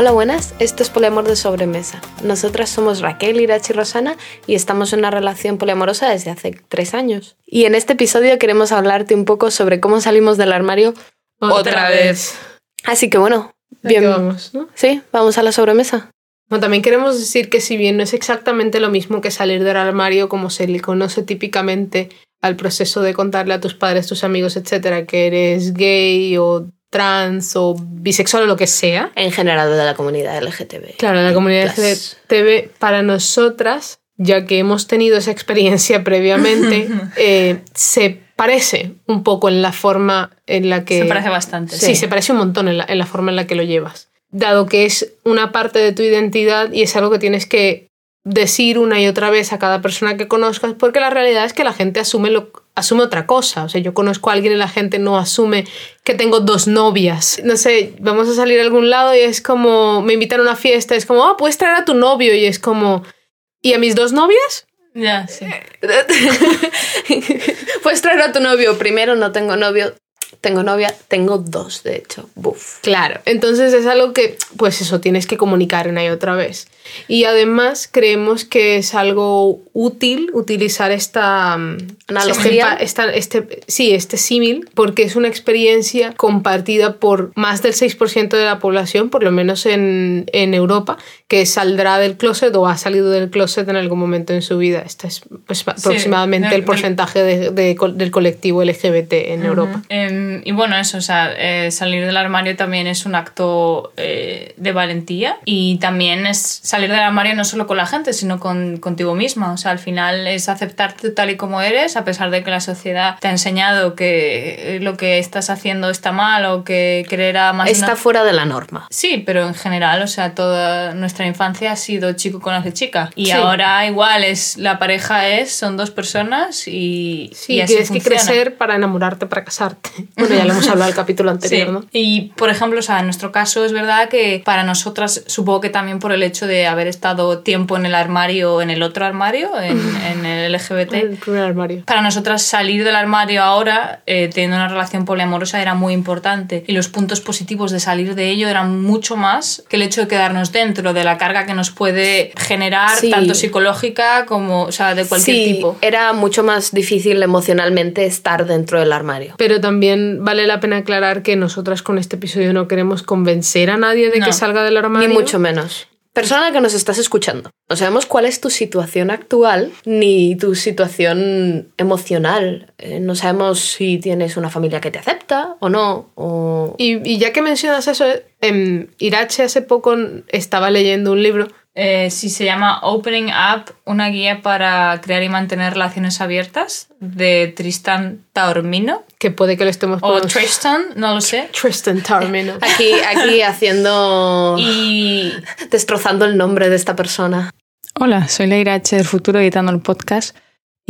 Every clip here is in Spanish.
Hola, buenas. Esto es Poliamor de Sobremesa. Nosotras somos Raquel, Irachi y Rosana y estamos en una relación poliamorosa desde hace tres años. Y en este episodio queremos hablarte un poco sobre cómo salimos del armario Otra vez. Así que bueno, Aquí bien. vamos, ¿no? Sí, vamos a la sobremesa. Bueno, también queremos decir que si bien no es exactamente lo mismo que salir del armario como se le conoce típicamente al proceso de contarle a tus padres, tus amigos, etcétera, que eres gay o trans o bisexual o lo que sea. En general de la comunidad LGTB. Claro, la comunidad Plus. LGTB para nosotras, ya que hemos tenido esa experiencia previamente, eh, se parece un poco en la forma en la que... Se parece bastante. Sí, se parece un montón en la, en la forma en la que lo llevas. Dado que es una parte de tu identidad y es algo que tienes que decir una y otra vez a cada persona que conozcas, porque la realidad es que la gente asume, lo, asume otra cosa. O sea, yo conozco a alguien y la gente no asume que tengo dos novias. No sé, vamos a salir a algún lado y es como, me invitan a una fiesta, es como, ah, puedes traer a tu novio y es como, ¿y a mis dos novias? Ya, sí. Puedes traer a tu novio. Primero, no tengo novio. Tengo novia. Tengo dos, de hecho. Buf. Claro, entonces es algo que, pues eso, tienes que comunicar una y otra vez. Y además creemos que es algo útil utilizar esta mm, Analogía. Esta, esta- este, sí, este símil, porque es una experiencia compartida por más del 6% de la población, por lo menos en, en Europa, que saldrá del closet o ha salido del closet en algún momento en su vida. Este es pues, aproximadamente el porcentaje de- del colectivo LGBT en Europa. Em, y bueno, eso, o sea, eh, salir del armario también es un acto eh, de valentía y también es salir del armario no solo con la gente, sino con, contigo misma. O sea, al final es aceptarte tal y como eres, a pesar de que la sociedad te ha enseñado que eh, lo que estás haciendo está mal o que a más Está una- fuera de la norma. Sí, pero en general, o sea, toda nuestra infancia ha sido chico conoce chica. Y Sí. ahora igual es la pareja es, son dos personas y, Sí, y así tienes que funciona. crecer para enamorarte, para casarte. Bueno, ya lo hemos hablado el capítulo anterior, Sí. ¿no? Y por ejemplo, o sea, en nuestro caso es verdad que para nosotras, supongo que también por el hecho de haber estado tiempo en el armario, en el otro armario, en, en el LGBT. El primer armario. Para nosotras salir del armario ahora, eh, teniendo una relación poliamorosa, era muy importante. Y los puntos positivos de salir de ello eran mucho más que el hecho de quedarnos dentro, de la carga que nos puede generar, Sí. tanto psicológica como, o sea, de cualquier sí, tipo. era mucho más difícil emocionalmente estar dentro del armario. Pero también vale la pena aclarar que nosotras con este episodio no queremos convencer a nadie de No. que salga del armario. Ni mucho menos. Persona que nos estás escuchando, no sabemos cuál es tu situación actual ni tu situación emocional. Eh, no sabemos si tienes una familia que te acepta o no. Y, y ya que mencionas eso, en Irache hace poco estaba leyendo un libro. Eh, sí, se llama Opening Up, una guía para crear y mantener relaciones abiertas de Tristan Taormino. Que puede que lo estemos O Tristan, no lo sé. Tristan Taormino. Aquí, aquí haciendo... Y destrozando el nombre de esta persona. Hola, soy Leira H. del futuro editando el podcast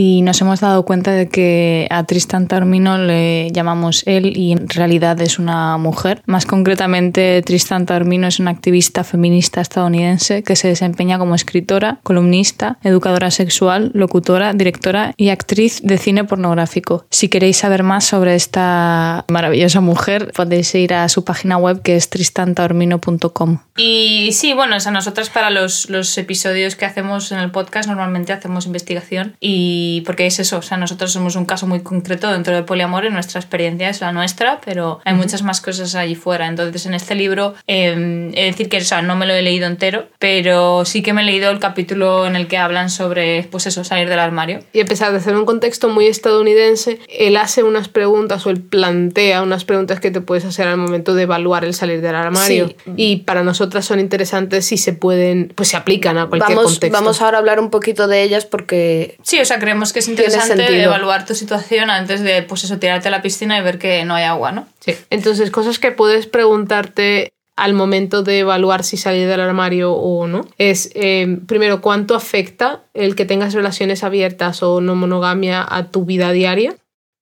y nos hemos dado cuenta de que a Tristan Taormino le llamamos él y en realidad es una mujer. Más concretamente, Tristan Taormino es una activista feminista estadounidense que se desempeña como escritora, columnista, educadora sexual, locutora, directora y actriz de cine pornográfico. Si queréis saber más sobre esta maravillosa mujer, podéis ir a su página web que es tristantaormino.com. Y sí, bueno, o sea, nosotras para los, los episodios que hacemos en el podcast normalmente hacemos investigación y porque es eso, o sea, nosotros somos un caso muy concreto dentro del poliamor y nuestra experiencia es la nuestra, pero hay muchas más cosas allí fuera. Entonces, en este libro, eh, he de decir que, o sea, no me lo he leído entero, pero sí que me he leído el capítulo en el que hablan sobre, pues eso, salir del armario. Y a pesar de ser un contexto muy estadounidense, él hace unas preguntas o él plantea unas preguntas que te puedes hacer al momento de evaluar el salir del armario. Sí. Y para nosotras son interesantes si se pueden, pues se aplican a cualquier Vamos, contexto. vamos ahora a hablar un poquito de ellas porque Sí, o sea, creemos que es interesante evaluar tu situación antes de, pues eso, tirarte a la piscina y ver que no hay agua, ¿no? Sí. Entonces, cosas que puedes preguntarte al momento de evaluar si salir del armario o no es, eh, primero, cuánto afecta el que tengas relaciones abiertas o no monogamia a tu vida diaria.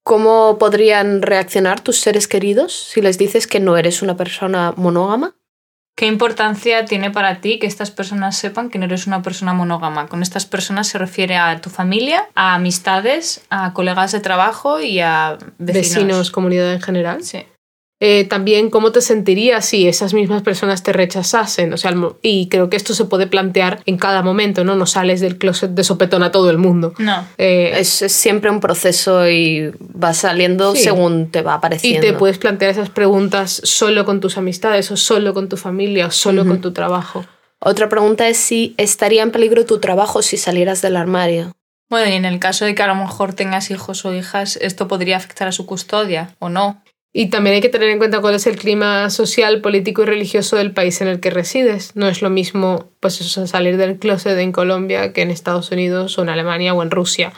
¿Cómo podrían reaccionar tus seres queridos si les dices que no eres una persona monógama? ¿Qué importancia tiene para ti que estas personas sepan que no eres una persona monógama? Con estas personas se refiere a tu familia, a amistades, a colegas de trabajo y a vecinos. Vecinos, comunidad en general. Sí. Eh, también cómo te sentirías si esas mismas personas te rechazasen. O sea, y creo que esto se puede plantear en cada momento, ¿no? No sales del closet de sopetón a todo el mundo. No. Eh, Es, es siempre un proceso y va saliendo Sí. según te va y apareciendo. te puedes plantear esas preguntas solo con tus amistades o solo con tu familia o solo con tu trabajo. Otra pregunta es si estaría en peligro tu trabajo si salieras del armario. Bueno, y en el caso de que a lo mejor tengas hijos o hijas, ¿esto podría afectar a su custodia o no? Y también hay que tener en cuenta cuál es el clima social, político y religioso del país en el que resides. No es lo mismo pues eso, salir del closet en Colombia que en Estados Unidos o en Alemania o en Rusia.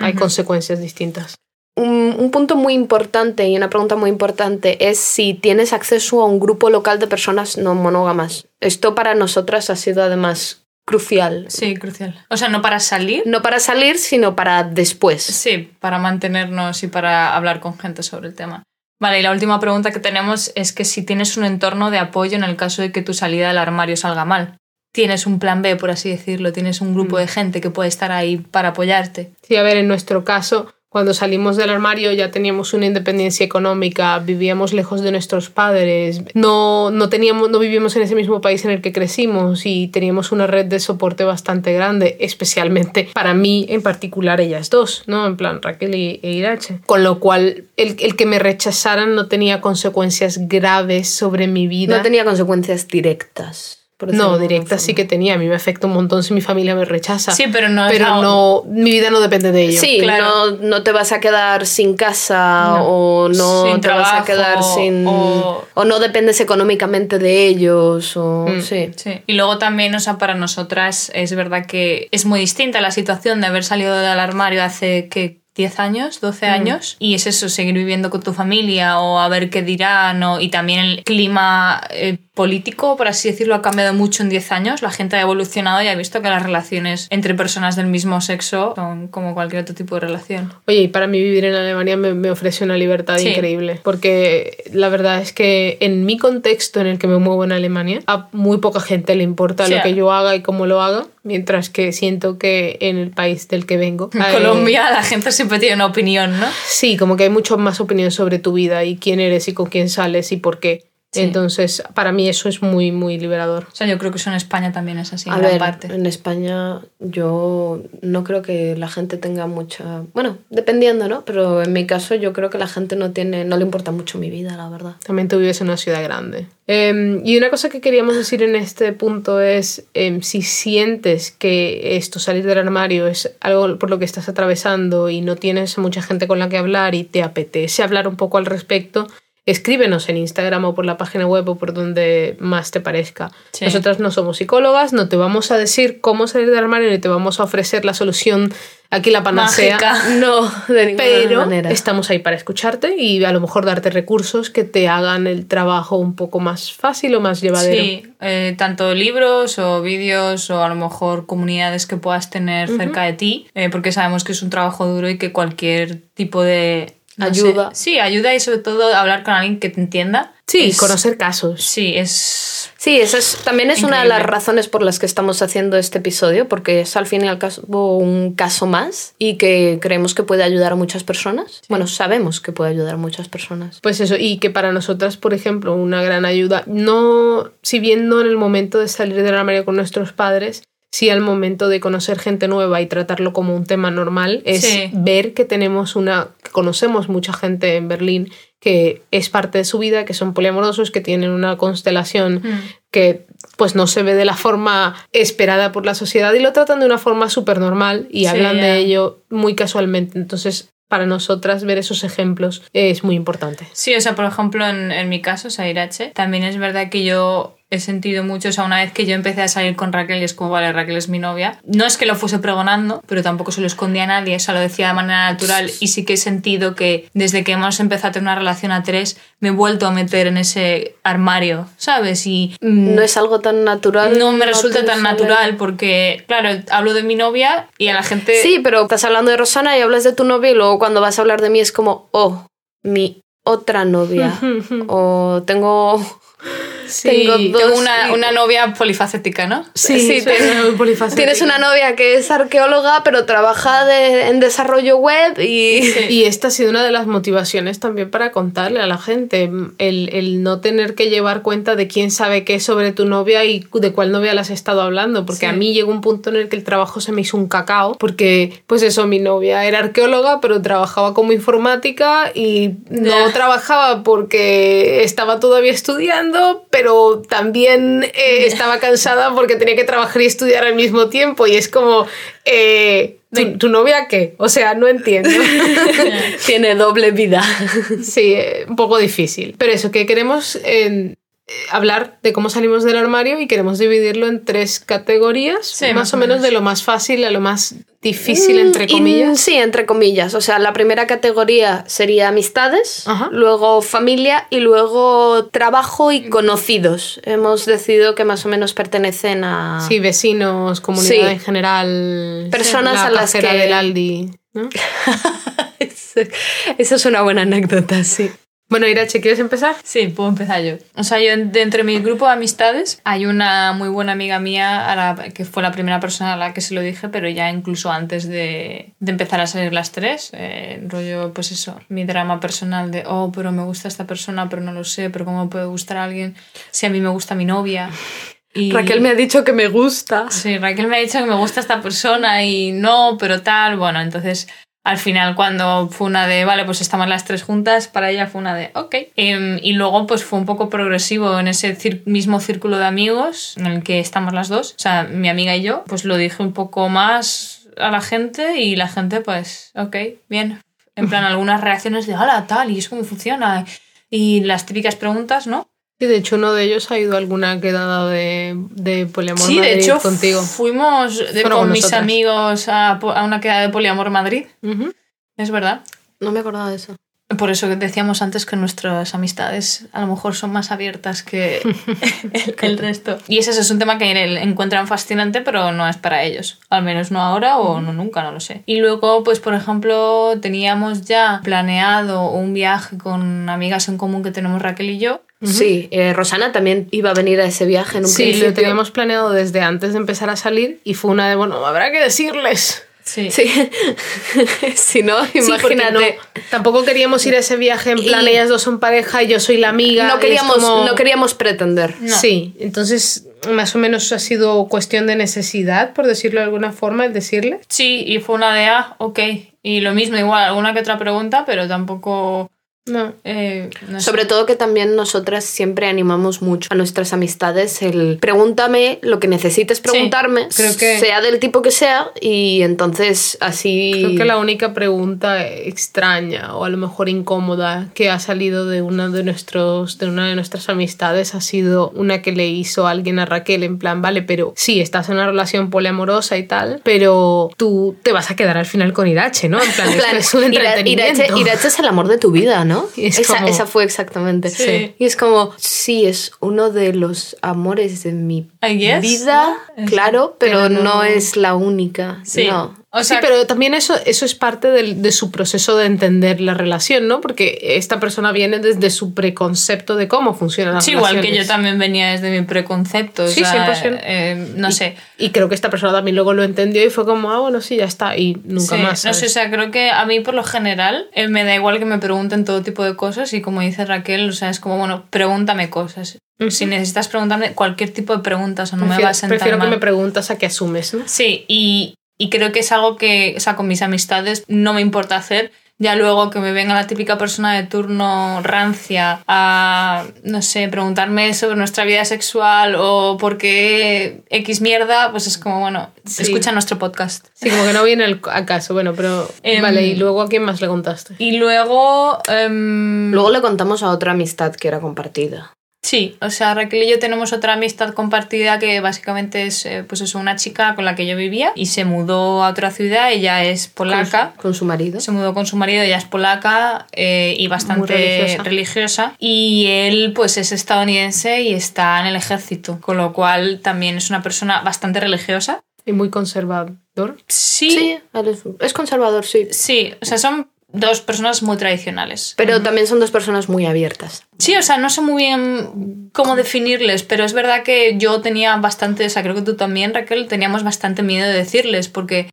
Hay consecuencias distintas. Un, un punto muy importante y una pregunta muy importante es si tienes acceso a un grupo local de personas no monógamas. Esto para nosotras ha sido además crucial. Sí, crucial. O sea, no para salir, No para salir, sino para después. sí, para mantenernos y para hablar con gente sobre el tema. Vale, y la última pregunta que tenemos es que si tienes un entorno de apoyo en el caso de que tu salida del armario salga mal. Tienes un plan B, por así decirlo, tienes un grupo de gente que puede estar ahí para apoyarte. Sí, a ver, en nuestro caso, cuando salimos del armario ya teníamos una independencia económica, vivíamos lejos de nuestros padres, no, no, teníamos, no vivíamos en ese mismo país en el que crecimos y teníamos una red de soporte bastante grande, especialmente para mí en particular ellas dos, ¿no? En plan Raquel y, e Irache. Con lo cual, el, el que me rechazaran no tenía consecuencias graves sobre mi vida. No tenía consecuencias directas. No, directa sí que tenía. A mí me afecta un montón si mi familia me rechaza. Sí, pero no Pero no, mi vida no depende de ello. Sí, claro. no, no te vas a quedar sin casa No. o no Sin te vas a quedar sin... o- O... no dependes económicamente de ellos o... Mm. Sí. Sí. Y luego también, o sea, para nosotras es verdad que es muy distinta la situación de haber salido del armario hace que 10 años, 12 años, y es eso, seguir viviendo con tu familia o a ver qué dirán, o- y también el clima eh, político, por así decirlo, ha cambiado mucho en 10 años, la gente ha evolucionado y ha visto que las relaciones entre personas del mismo sexo son como cualquier otro tipo de relación. Oye, y para mí vivir en Alemania me, me ofrece una libertad Sí. increíble, porque la verdad es que en mi contexto en el que me muevo en Alemania, a muy poca gente le importa Sí. lo que yo haga y cómo lo haga, mientras que siento que en el país del que vengo... En hay- Colombia la gente siempre una opinión, ¿no? Sí, como que hay mucho más opinión sobre tu vida y quién eres y con quién sales y por qué. Sí. Entonces, para mí eso es muy, muy liberador. O sea, yo creo que eso en España también es así, en A gran ver, parte. en España yo no creo que la gente tenga mucha... Bueno, dependiendo, ¿no? Pero en mi caso yo creo que la gente no tiene... No le importa mucho mi vida, la verdad. También tú vives en una ciudad grande. Em, y una cosa que queríamos decir en este punto es, em, si sientes que esto, salir del armario, es algo por lo que estás atravesando y no tienes mucha gente con la que hablar y te apetece hablar un poco al respecto, escríbenos en Instagram o por la página web o por donde más te parezca. Sí. Nosotras no somos psicólogas, no te vamos a decir cómo salir del armario ni te vamos a ofrecer la solución aquí la panacea. Mágica. No, de ninguna Pero manera. estamos ahí para escucharte y a lo mejor darte recursos que te hagan el trabajo un poco más fácil o más llevadero. Sí, eh, tanto libros o vídeos o a lo mejor comunidades que puedas tener cerca de ti, eh, porque sabemos que es un trabajo duro y que cualquier tipo de no sé, Ayuda. sí, ayuda y sobre todo hablar con alguien que te entienda. Sí, es- conocer casos. Sí, es. Sí, esa es, también es una de las razones por las que estamos haciendo este episodio, porque es al fin y al cabo un caso más y que creemos que puede ayudar a muchas personas. Bueno, sabemos que puede ayudar a muchas personas. Pues eso, y que para nosotras, por ejemplo, una gran ayuda, no, si bien no en el momento de salir del armario con nuestros padres, sí al momento de conocer gente nueva y tratarlo como un tema normal, es Sí. ver que tenemos una, que conocemos mucha gente en Berlín que es parte de su vida, que son poliamorosos, que tienen una constelación Mm. que pues no se ve de la forma esperada por la sociedad y lo tratan de una forma súper normal y Sí, hablan de ello muy casualmente. Entonces, para nosotras ver esos ejemplos es muy importante. Sí, o sea, por ejemplo, en, en mi caso, o sea, Irache, también es verdad que yo he sentido mucho, o sea, una vez que yo empecé a salir con Raquel y es como, vale, Raquel es mi novia, no es que lo fuese pregonando, pero tampoco se lo escondía a nadie, o sea, lo decía de manera natural y sí que he sentido que desde que hemos empezado a tener una relación a tres, me he vuelto a meter en ese armario, ¿sabes? Y mm, No es algo tan natural. no me resulta tan natural porque, claro, hablo de mi novia y a la gente... Sí, pero estás hablando de Rosana y hablas de tu novia y luego cuando vas a hablar de mí es como, oh, mi otra novia. o tengo... Sí, Tengo dos- Tengo una, una novia polifacética, ¿no? Sí, Sí, tienes- polifacética. Tienes una novia que es arqueóloga, pero trabaja de- en desarrollo web y... Y esta ha sido una de las motivaciones también para contarle a la gente, el, el no tener que llevar cuenta de quién sabe qué sobre tu novia y de cuál novia le has estado hablando, porque Sí. a mí llegó un punto en el que el trabajo se me hizo un cacao, porque pues eso, mi novia era arqueóloga, pero trabajaba como informática y no trabajaba porque estaba todavía estudiando, pero también eh, estaba cansada porque tenía que trabajar y estudiar al mismo tiempo y es como... eh, ¿tu, tu novia qué? O sea, no entiendo. Tiene doble vida. Sí, eh, un poco difícil. Pero eso, que queremos eh, hablar de cómo salimos del armario y queremos dividirlo en tres categorías, Sí, más, más o menos menos. de lo más fácil a lo más difícil, entre Mm, y- comillas. sí, entre comillas. O sea, la primera categoría sería amistades, Ajá. luego familia y luego trabajo y conocidos. Hemos decidido que más o menos pertenecen a... Sí, vecinos, comunidad Sí. en general. Personas la a las que- del Aldi. ¿no? Esa es una buena anécdota, sí. Bueno, Irache, ¿quieres empezar? Sí, puedo empezar yo. O sea, yo de entre mi grupo de amistades hay una muy buena amiga mía a la- que fue la primera persona a la que se lo dije, pero ya incluso antes de, de empezar a salir las tres, eh, rollo, pues eso, mi drama personal de, oh, pero me gusta esta persona, pero no lo sé, pero ¿cómo puede gustar a alguien si a mí me gusta mi novia? Y... Raquel me ha dicho que me gusta. Sí, Raquel me ha dicho que me gusta esta persona y no, pero tal. Bueno, entonces al final cuando fue una de, vale, pues estamos las tres juntas, para ella fue una de, ok. Em, y luego pues fue un poco progresivo en ese cir- mismo círculo de amigos en el que estamos las dos, o sea, mi amiga y yo, pues lo dije un poco más a la gente y la gente pues, ok, bien. En plan, algunas reacciones de, hola, tal, y eso cómo funciona. Y las típicas preguntas, ¿no? Y de hecho uno de ellos ha ido a alguna quedada de, de poliamor Sí, de Madrid hecho, contigo. fuimos de- con con mis amigos a, una quedada de Poliamor Madrid. Es verdad. No me acordaba de eso. Por eso decíamos antes que nuestras amistades a lo mejor son más abiertas que el, el resto. Y ese es un tema que encuentran fascinante, pero no es para ellos. Al menos no ahora o no nunca, no lo sé. Y luego, pues por ejemplo, teníamos ya planeado un viaje con amigas en común que tenemos Raquel y yo. Sí, eh, Rosana también iba a venir a ese viaje en un Sí, principio. lo teníamos planeado desde antes de empezar a salir y fue una de, bueno, habrá que decirles. Sí. Sí. si no, Sí, imagínate. no- tampoco queríamos ir a ese viaje en plan, Y- ellas dos son pareja y yo soy la amiga. no, queríamos, como- no queríamos pretender. No. Sí, entonces más o menos ha sido cuestión de necesidad, por decirlo de alguna forma, el decirle. Sí, y fue una de, ah, ok. Y lo mismo, igual, alguna que otra pregunta, pero tampoco... No. eh, no sé. Sobre todo que también nosotras siempre animamos mucho a nuestras amistades el pregúntame lo que necesites preguntarme, creo que- sea del tipo que sea, y entonces así... Creo que la única pregunta extraña o a lo mejor incómoda que ha salido de una de nuestros de una de nuestras amistades ha sido una que le hizo alguien a Raquel en plan, vale, pero sí, estás en una relación poliamorosa y tal, pero tú te vas a quedar al final con Irache, ¿no? En plan, esto es un entretenimiento. Irache, Irache es el amor de tu vida, ¿no? Es esa, como- esa fue exactamente. Sí. Y es como, sí, es uno de los amores de mi vida, claro, pero, Pero no... no- es la única. Sí. No. O sea, sí, pero también eso, eso es parte del- de su proceso de entender la relación, ¿no? Porque esta persona viene desde su preconcepto de cómo funcionan las Sí, igual que yo relaciones. también venía desde mi preconcepto. o Sí, sea, 100%. eh, no sé. Y creo que esta persona también luego lo entendió y fue como, ah, bueno, sí, ya está. Y nunca Sí, más. no ¿sabes? sé, o sea, creo que a mí por lo general eh, me da igual que me pregunten todo tipo de cosas y como dice Raquel, o sea, es como, bueno, pregúntame cosas. Ujú. Si necesitas preguntarme cualquier tipo de preguntas o no me prefiero va a sentar prefiero que mal. me preguntas a que asumes, ¿no? Sí, y, y creo que es algo que, o sea, con mis amistades no me importa hacer. Ya luego que me venga la típica persona de turno rancia a, no sé, preguntarme sobre nuestra vida sexual o por qué X mierda, pues es como, bueno, Sí. escucha nuestro podcast. Sí, como que no viene al a caso. Bueno, pero. Em, vale, y luego a quién más le contaste. Y luego... em, Luego le contamos a otra amistad que era compartida. Sí, o sea, Raquel y yo tenemos otra amistad compartida que básicamente es, eh, pues eso, una chica con la que yo vivía y se mudó a otra ciudad, ella es polaca. Con su marido. Se mudó con su marido, ella es polaca eh, y bastante religiosa. religiosa. Y él, pues, es estadounidense y está en el ejército, con lo cual también es una persona bastante religiosa. Y muy conservador. Sí, Sí, es conservador, sí. sí, o sea, son dos personas muy tradicionales. Pero también son dos personas muy abiertas. Sí, o sea, no sé muy bien cómo definirles, pero es verdad que yo tenía bastante, o sea, creo que tú también, Raquel, teníamos bastante miedo de decirles, porque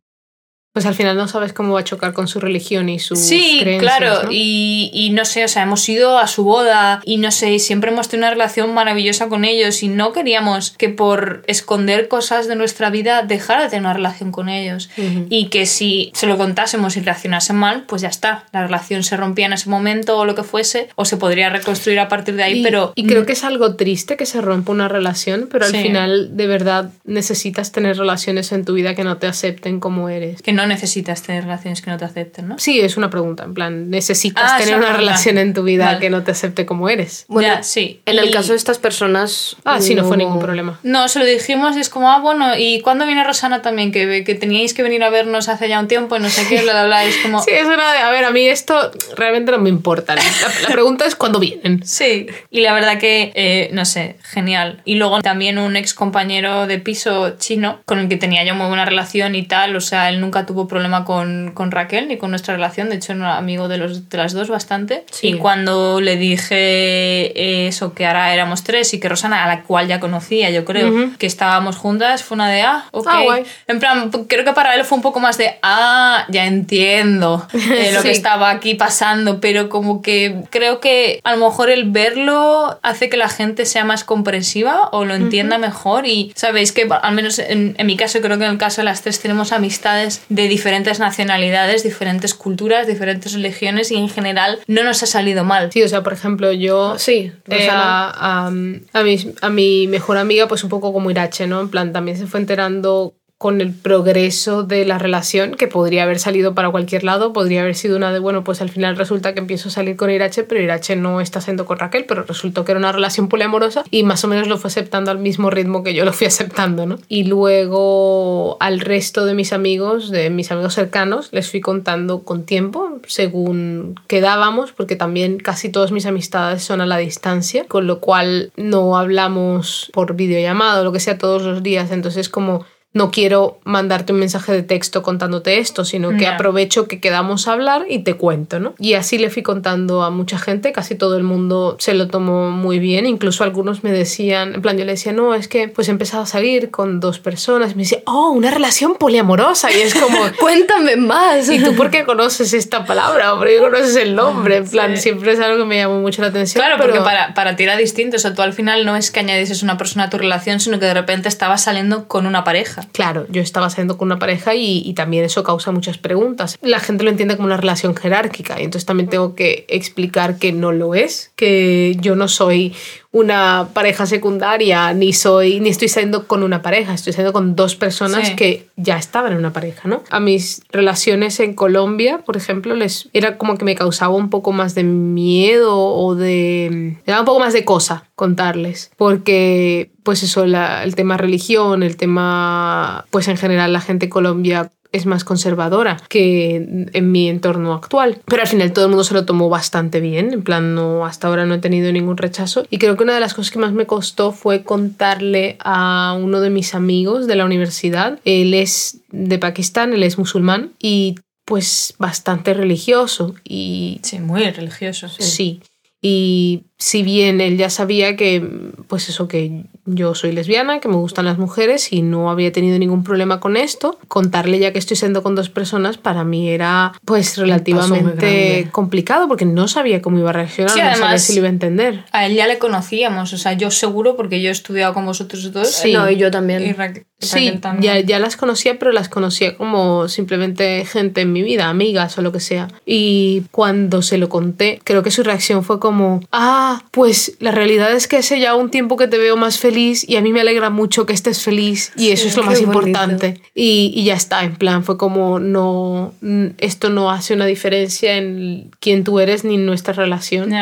Pues al final no sabes cómo va a chocar con su religión y sus Sí, creencias, claro, ¿no? y, y no sé, o sea, hemos ido a su boda y no sé, y siempre hemos tenido una relación maravillosa con ellos y no queríamos que por esconder cosas de nuestra vida dejara de tener una relación con ellos y que si se lo contásemos y reaccionasen mal, pues ya está, la relación se rompía en ese momento o lo que fuese, o se podría reconstruir a partir de ahí, y, pero... y creo que es algo triste que se rompa una relación, pero al Sí. final de verdad necesitas tener relaciones en tu vida que no te acepten como eres. que no necesitas tener relaciones que no te acepten, ¿no? Sí, es una pregunta, en plan, necesitas Ah, tener una pregunta. relación en tu vida Vale. que no te acepte como eres. Bueno, Ya, sí. En el Y- caso de estas personas. Ah, sí, no fue ningún problema. No, se lo dijimos y es como, ah, bueno, ¿y cuándo viene Rosana también? Que, que teníais que venir a vernos hace ya un tiempo y no sé qué, bla, bla, bla. es como, Sí, eso era de, a ver, a mí esto realmente no me importa. La, la pregunta es cuándo vienen. Sí, y la verdad que, eh, no sé, genial. Y luego también un ex compañero de piso chino con el que tenía yo muy buena relación y tal, o sea, él nunca tuvo problema con, con Raquel ni con nuestra relación, de hecho era amigo de, los, de las dos bastante. Sí. Y cuando le dije eso, que ahora éramos tres y que Rosana, a la cual ya conocía, yo creo, que estábamos juntas, fue una de, ah, ok. Ah, guay. En plan, creo que para él fue un poco más de, ah, ya entiendo eh, lo que Sí. estaba aquí pasando, pero como que creo que a lo mejor el verlo hace que la gente sea más comprensiva o lo entienda mejor y sabéis que al menos en, en mi caso, creo que en el caso de las tres tenemos amistades de diferentes nacionalidades, diferentes culturas, diferentes religiones y en general no nos ha salido mal. Sí, o sea, por ejemplo, yo Sí, eh, a, a, a mi, a mi mejor amiga, pues un poco como Irache, ¿no? En plan, también se fue enterando con el progreso de la relación, que podría haber salido para cualquier lado, podría haber sido una de, bueno, pues al final resulta que empiezo a salir con Irache, pero Irache no está saliendo con Raquel, pero resultó que era una relación poliamorosa y más o menos lo fue aceptando al mismo ritmo que yo lo fui aceptando, ¿no? Y luego al resto de mis amigos, de mis amigos cercanos, les fui contando con tiempo, según quedábamos, porque también casi todas mis amistades son a la distancia, con lo cual no hablamos por videollamada o lo que sea todos los días, entonces como no quiero mandarte un mensaje de texto contándote esto, sino que aprovecho que quedamos a hablar y te cuento, ¿no? Y así le fui contando a mucha gente, casi todo el mundo se lo tomó muy bien, incluso algunos me decían, en plan, yo le decía, no, es que pues he empezado a salir con dos personas, y me decía, oh, una relación poliamorosa, y es como... Cuéntame más. ¿Y tú por qué conoces esta palabra? ¿O por qué conoces el nombre? En plan, siempre es algo que me llamó mucho la atención. Claro, pero porque para, para ti era distinto. O sea, tú al final no es que añadieses una persona a tu relación, sino que de repente estabas saliendo con una pareja. Claro, yo estaba saliendo con una pareja y, y también eso causa muchas preguntas. La gente lo entiende como una relación jerárquica y entonces también tengo que explicar que no lo es, que yo no soy una pareja secundaria, ni soy, ni estoy saliendo con una pareja, estoy saliendo con dos personas Sí. que ya estaban en una pareja, ¿no? A mis relaciones en Colombia, por ejemplo, les era como que me causaba un poco más de miedo o de me daba un poco más de cosa contarles, porque pues eso, la- el tema religión, el tema, pues en general la gente en Colombia es más conservadora que en mi entorno actual. Pero al final todo el mundo se lo tomó bastante bien, en plan, no, hasta ahora no he tenido ningún rechazo. Y creo que una de las cosas que más me costó fue contarle a uno de mis amigos de la universidad. Él es de Pakistán, él es musulmán y pues bastante religioso y Sí, muy religioso. Sí. Sí. Y si bien él ya sabía que, pues eso, que yo soy lesbiana, que me gustan las mujeres y no había tenido ningún problema con esto, contarle ya que estoy siendo con dos personas para mí era pues relativamente complicado porque no sabía cómo iba a reaccionar, Sí, no sabía si lo iba a entender. A él ya le conocíamos, o sea, yo seguro porque yo he estudiado con vosotros dos. Sí. No, y yo también. Y Raquel, Sí, ya, ya las conocía, pero las conocía como simplemente gente en mi vida, amigas o lo que sea. Y cuando se lo conté, creo que su reacción fue como, ah, pues la realidad es que hace ya un tiempo que te veo más feliz y a mí me alegra mucho que estés feliz y eso es lo más bonito. importante. Y, y ya está, en plan, fue como, no, esto no hace una diferencia en quién tú eres ni en nuestra relación.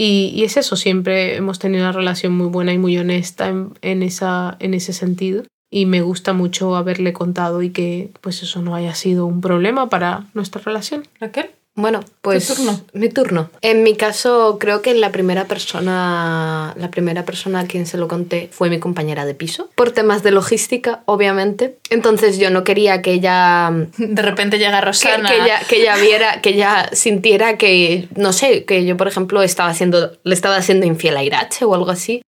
Y, y es eso, siempre hemos tenido una relación muy buena y muy honesta en, en, esa, en ese sentido. Y me gusta mucho haberle contado y que pues eso no haya sido un problema para nuestra relación. Raquel. Bueno, pues Tu turno. mi turno. En mi caso, creo que la primera persona, la primera persona a quien se lo conté fue mi compañera de piso, por temas de logística, obviamente. Entonces yo no quería que ella De repente llega que, Rosana. que ella, que ella viera, que ella sintiera que, no sé, que yo, por ejemplo, estaba haciendo, le estaba haciendo infiel a Irache o algo así.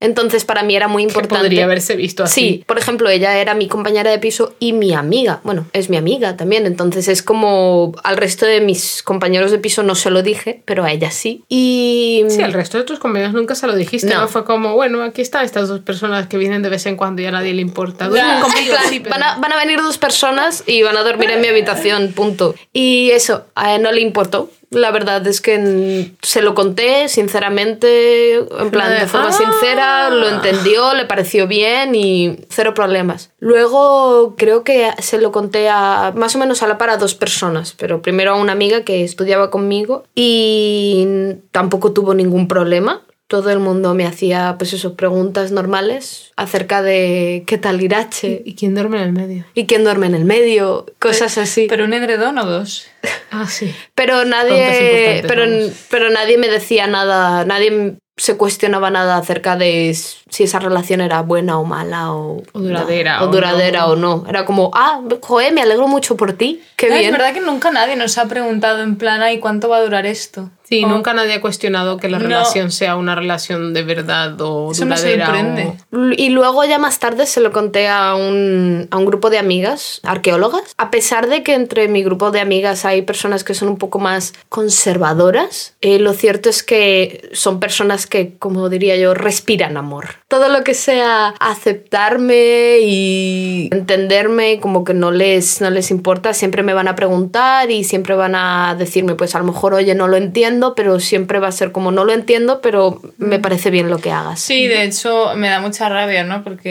Entonces, para mí era muy Que importante. podría haberse visto así. Sí, por ejemplo, ella era mi compañera de piso y mi amiga. Bueno, es mi amiga también. Entonces es como al resto de mis compañeros de piso no se lo dije, pero a ella sí. Y. Sí, al resto de tus compañeros nunca se lo dijiste, No. ¿no? Fue como, bueno, aquí están estas dos personas que vienen de vez en cuando y a nadie le importa. Conmigo, sí, pero- van, a, van a venir dos personas y van a dormir en mi habitación, punto. Y eso, a él no le importó. La verdad es que se lo conté sinceramente, en plan, de forma Ah. sincera, lo entendió, le pareció bien y cero problemas. Luego creo que se lo conté a más o menos a la par a dos personas, pero primero a una amiga que estudiaba conmigo y tampoco tuvo ningún problema. Todo el mundo me hacía, pues eso, preguntas normales acerca de qué tal Irache ¿Y quién duerme en el medio? y quién duerme en el medio, cosas así. Pero un edredón o dos. Ah, sí. Pero nadie, pero, vamos. pero nadie me decía nada, nadie se cuestionaba nada acerca de si esa relación era buena o mala o, O duradera o, o duradera no. o no. Era como, ah, joder, me alegro mucho por ti, qué Ah, Es bien. verdad que nunca nadie nos ha preguntado en plan, ¿y cuánto va a durar esto? Sí, O- nunca nadie ha cuestionado que la No. relación sea una relación de verdad o Eso me duradera. sorprende. o- Y luego ya más tarde se lo conté a un, a un grupo de amigas, arqueólogas. A pesar de que entre mi grupo de amigas hay personas que son un poco más conservadoras, eh, lo cierto es que son personas que, como diría yo, respiran amor. Todo lo que sea aceptarme y entenderme como que no les, no les importa, siempre me van a preguntar y siempre van a decirme, pues a lo mejor, oye, no lo entiendo, pero siempre va a ser como no lo entiendo, pero me parece bien lo que hagas. Sí, de hecho me da mucha rabia, ¿no? Porque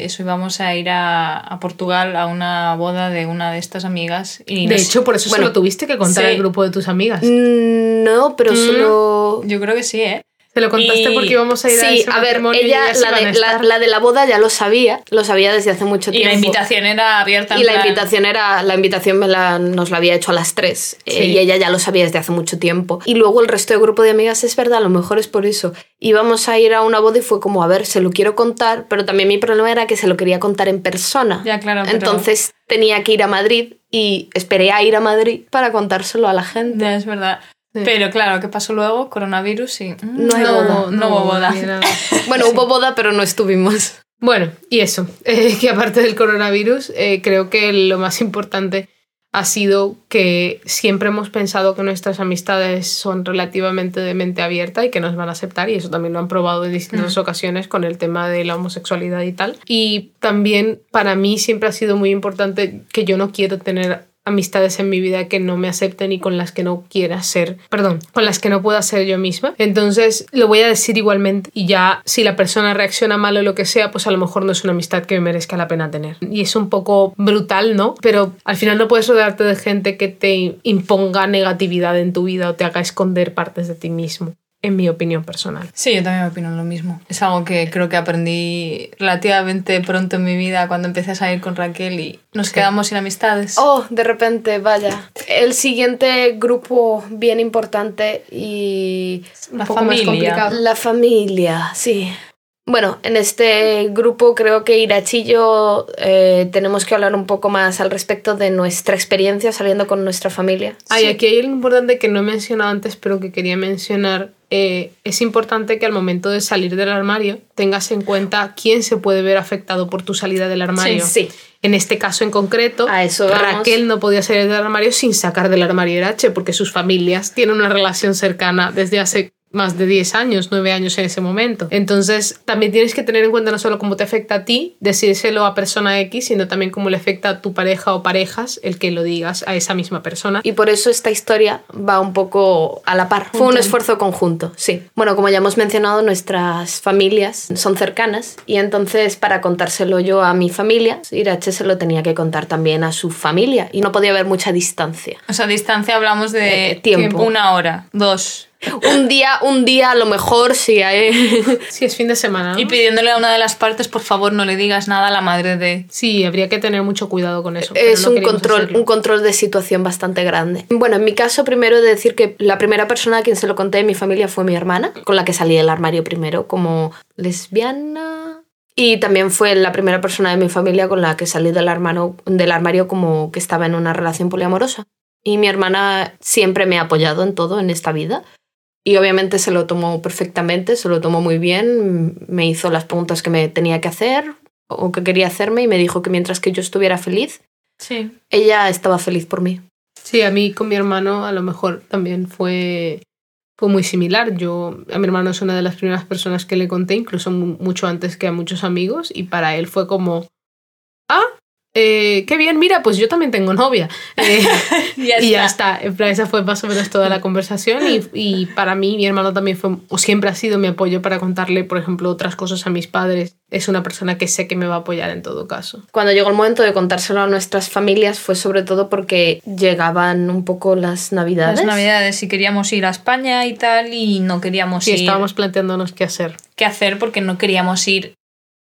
eh, eso íbamos a ir a, a Portugal a una boda de una de estas amigas. Y De nos- hecho, por eso Bueno, se lo tuviste que contar sí. al grupo de tus amigas. Mm, No, pero solo... yo creo que sí, ¿eh? Se lo contaste Y- porque íbamos a ir a Sí, ese a ver, matrimonio y ella, ellas la a de, la, la de la boda ya lo sabía, lo sabía desde hace mucho Y tiempo. la invitación era abierta. Y la plan- invitación era, la invitación me la, nos la había hecho a las 3 Sí. y ella ya lo sabía desde hace mucho tiempo. Y luego el resto del grupo de amigas, es verdad, a lo mejor es por eso. Íbamos a ir a una boda y fue como, a ver, se lo quiero contar, pero también mi problema era que se lo quería contar en persona. Ya, claro, pero- Entonces tenía que ir a Madrid y esperé a ir a Madrid para contárselo a la gente. Ya, es verdad. Pero claro, ¿qué pasó luego? Coronavirus y... mm, No hay boda. no hubo boda. Bueno, hubo boda, pero no estuvimos. Bueno, y eso, eh, que aparte del coronavirus, eh, creo que lo más importante ha sido que siempre hemos pensado que nuestras amistades son relativamente de mente abierta y que nos van a aceptar y eso también lo han probado en distintas ocasiones con el tema de la homosexualidad y tal. Y también para mí siempre ha sido muy importante que yo no quiero tener amistades en mi vida que no me acepten y con las que no quiera ser, perdón, con las que no pueda ser yo misma. Entonces lo voy a decir igualmente y ya si la persona reacciona mal o lo que sea, pues a lo mejor no es una amistad que me merezca la pena tener. Y es un poco brutal, ¿no? Pero al final no puedes rodearte de gente que te imponga negatividad en tu vida o te haga esconder partes de ti mismo. En mi opinión personal. Sí, yo también opino lo mismo. Es algo que creo que aprendí relativamente pronto en mi vida cuando empecé a salir con Raquel y nos quedamos sin amistades. Oh, de repente, vaya. El siguiente grupo bien importante y La un poco más familia. complicado. la familia, sí. Bueno, en este grupo creo que Irachi y yo eh, tenemos que hablar un poco más al respecto de nuestra experiencia saliendo con nuestra familia. Ay, aquí hay algo importante que no he mencionado antes, pero que quería mencionar. Eh, es importante que al momento de salir del armario tengas en cuenta quién se puede ver afectado por tu salida del armario. Sí, sí. En este caso en concreto, A eso vamos. Raquel no podía salir del armario sin sacar del armario Irache, porque sus familias tienen una relación cercana desde hace más de 10 años, 9 años en ese momento. Entonces, también tienes que tener en cuenta no solo cómo te afecta a ti, decírselo a persona X, sino también cómo le afecta a tu pareja o parejas el que lo digas a esa misma persona. Y por eso esta historia va un poco a la par. Fue un esfuerzo conjunto, sí. Bueno, como ya hemos mencionado, nuestras familias son cercanas y entonces para contárselo yo a mi familia, Irache se lo tenía que contar también a su familia y no podía haber mucha distancia. O sea, distancia hablamos de Eh, tiempo. una hora, dos. Un día, un día a lo mejor sí hay. Sí, es fin de semana. ¿no? Y pidiéndole a una de las partes, por favor, no le digas nada a la madre de... Sí, habría que tener mucho cuidado con eso. Es no un control, hacerlo. un control de situación bastante grande. Bueno, en mi caso, primero he de decir que la primera persona a quien se lo conté en mi familia fue mi hermana, con la que salí del armario primero como lesbiana. Y también fue la primera persona de mi familia con la que salí del armario, del armario como que estaba en una relación poliamorosa. Y mi hermana siempre me ha apoyado en todo en esta vida. Y obviamente se lo tomó perfectamente, se lo tomó muy bien, me hizo las preguntas que me tenía que hacer o que quería hacerme y me dijo que mientras que yo estuviera feliz, Sí. ella estaba feliz por mí. Sí, a mí con mi hermano a lo mejor también fue, fue muy similar. Yo, a mi hermano es una de las primeras personas que le conté, incluso mu- mucho antes que a muchos amigos, y para él fue como, ah, eh, qué bien, mira, pues yo también tengo novia. Eh, Ya y ya está. En plan, esa fue más o menos toda la conversación. Y, y para mí, mi hermano también fue, o siempre ha sido mi apoyo para contarle, por ejemplo, otras cosas a mis padres. Es una persona que sé que me va a apoyar en todo caso. Cuando llegó el momento de contárselo a nuestras familias fue sobre todo porque llegaban un poco las navidades. Las navidades, y queríamos ir a España y tal, y no queríamos Sí, ir... estábamos planteándonos qué hacer. qué hacer porque no queríamos ir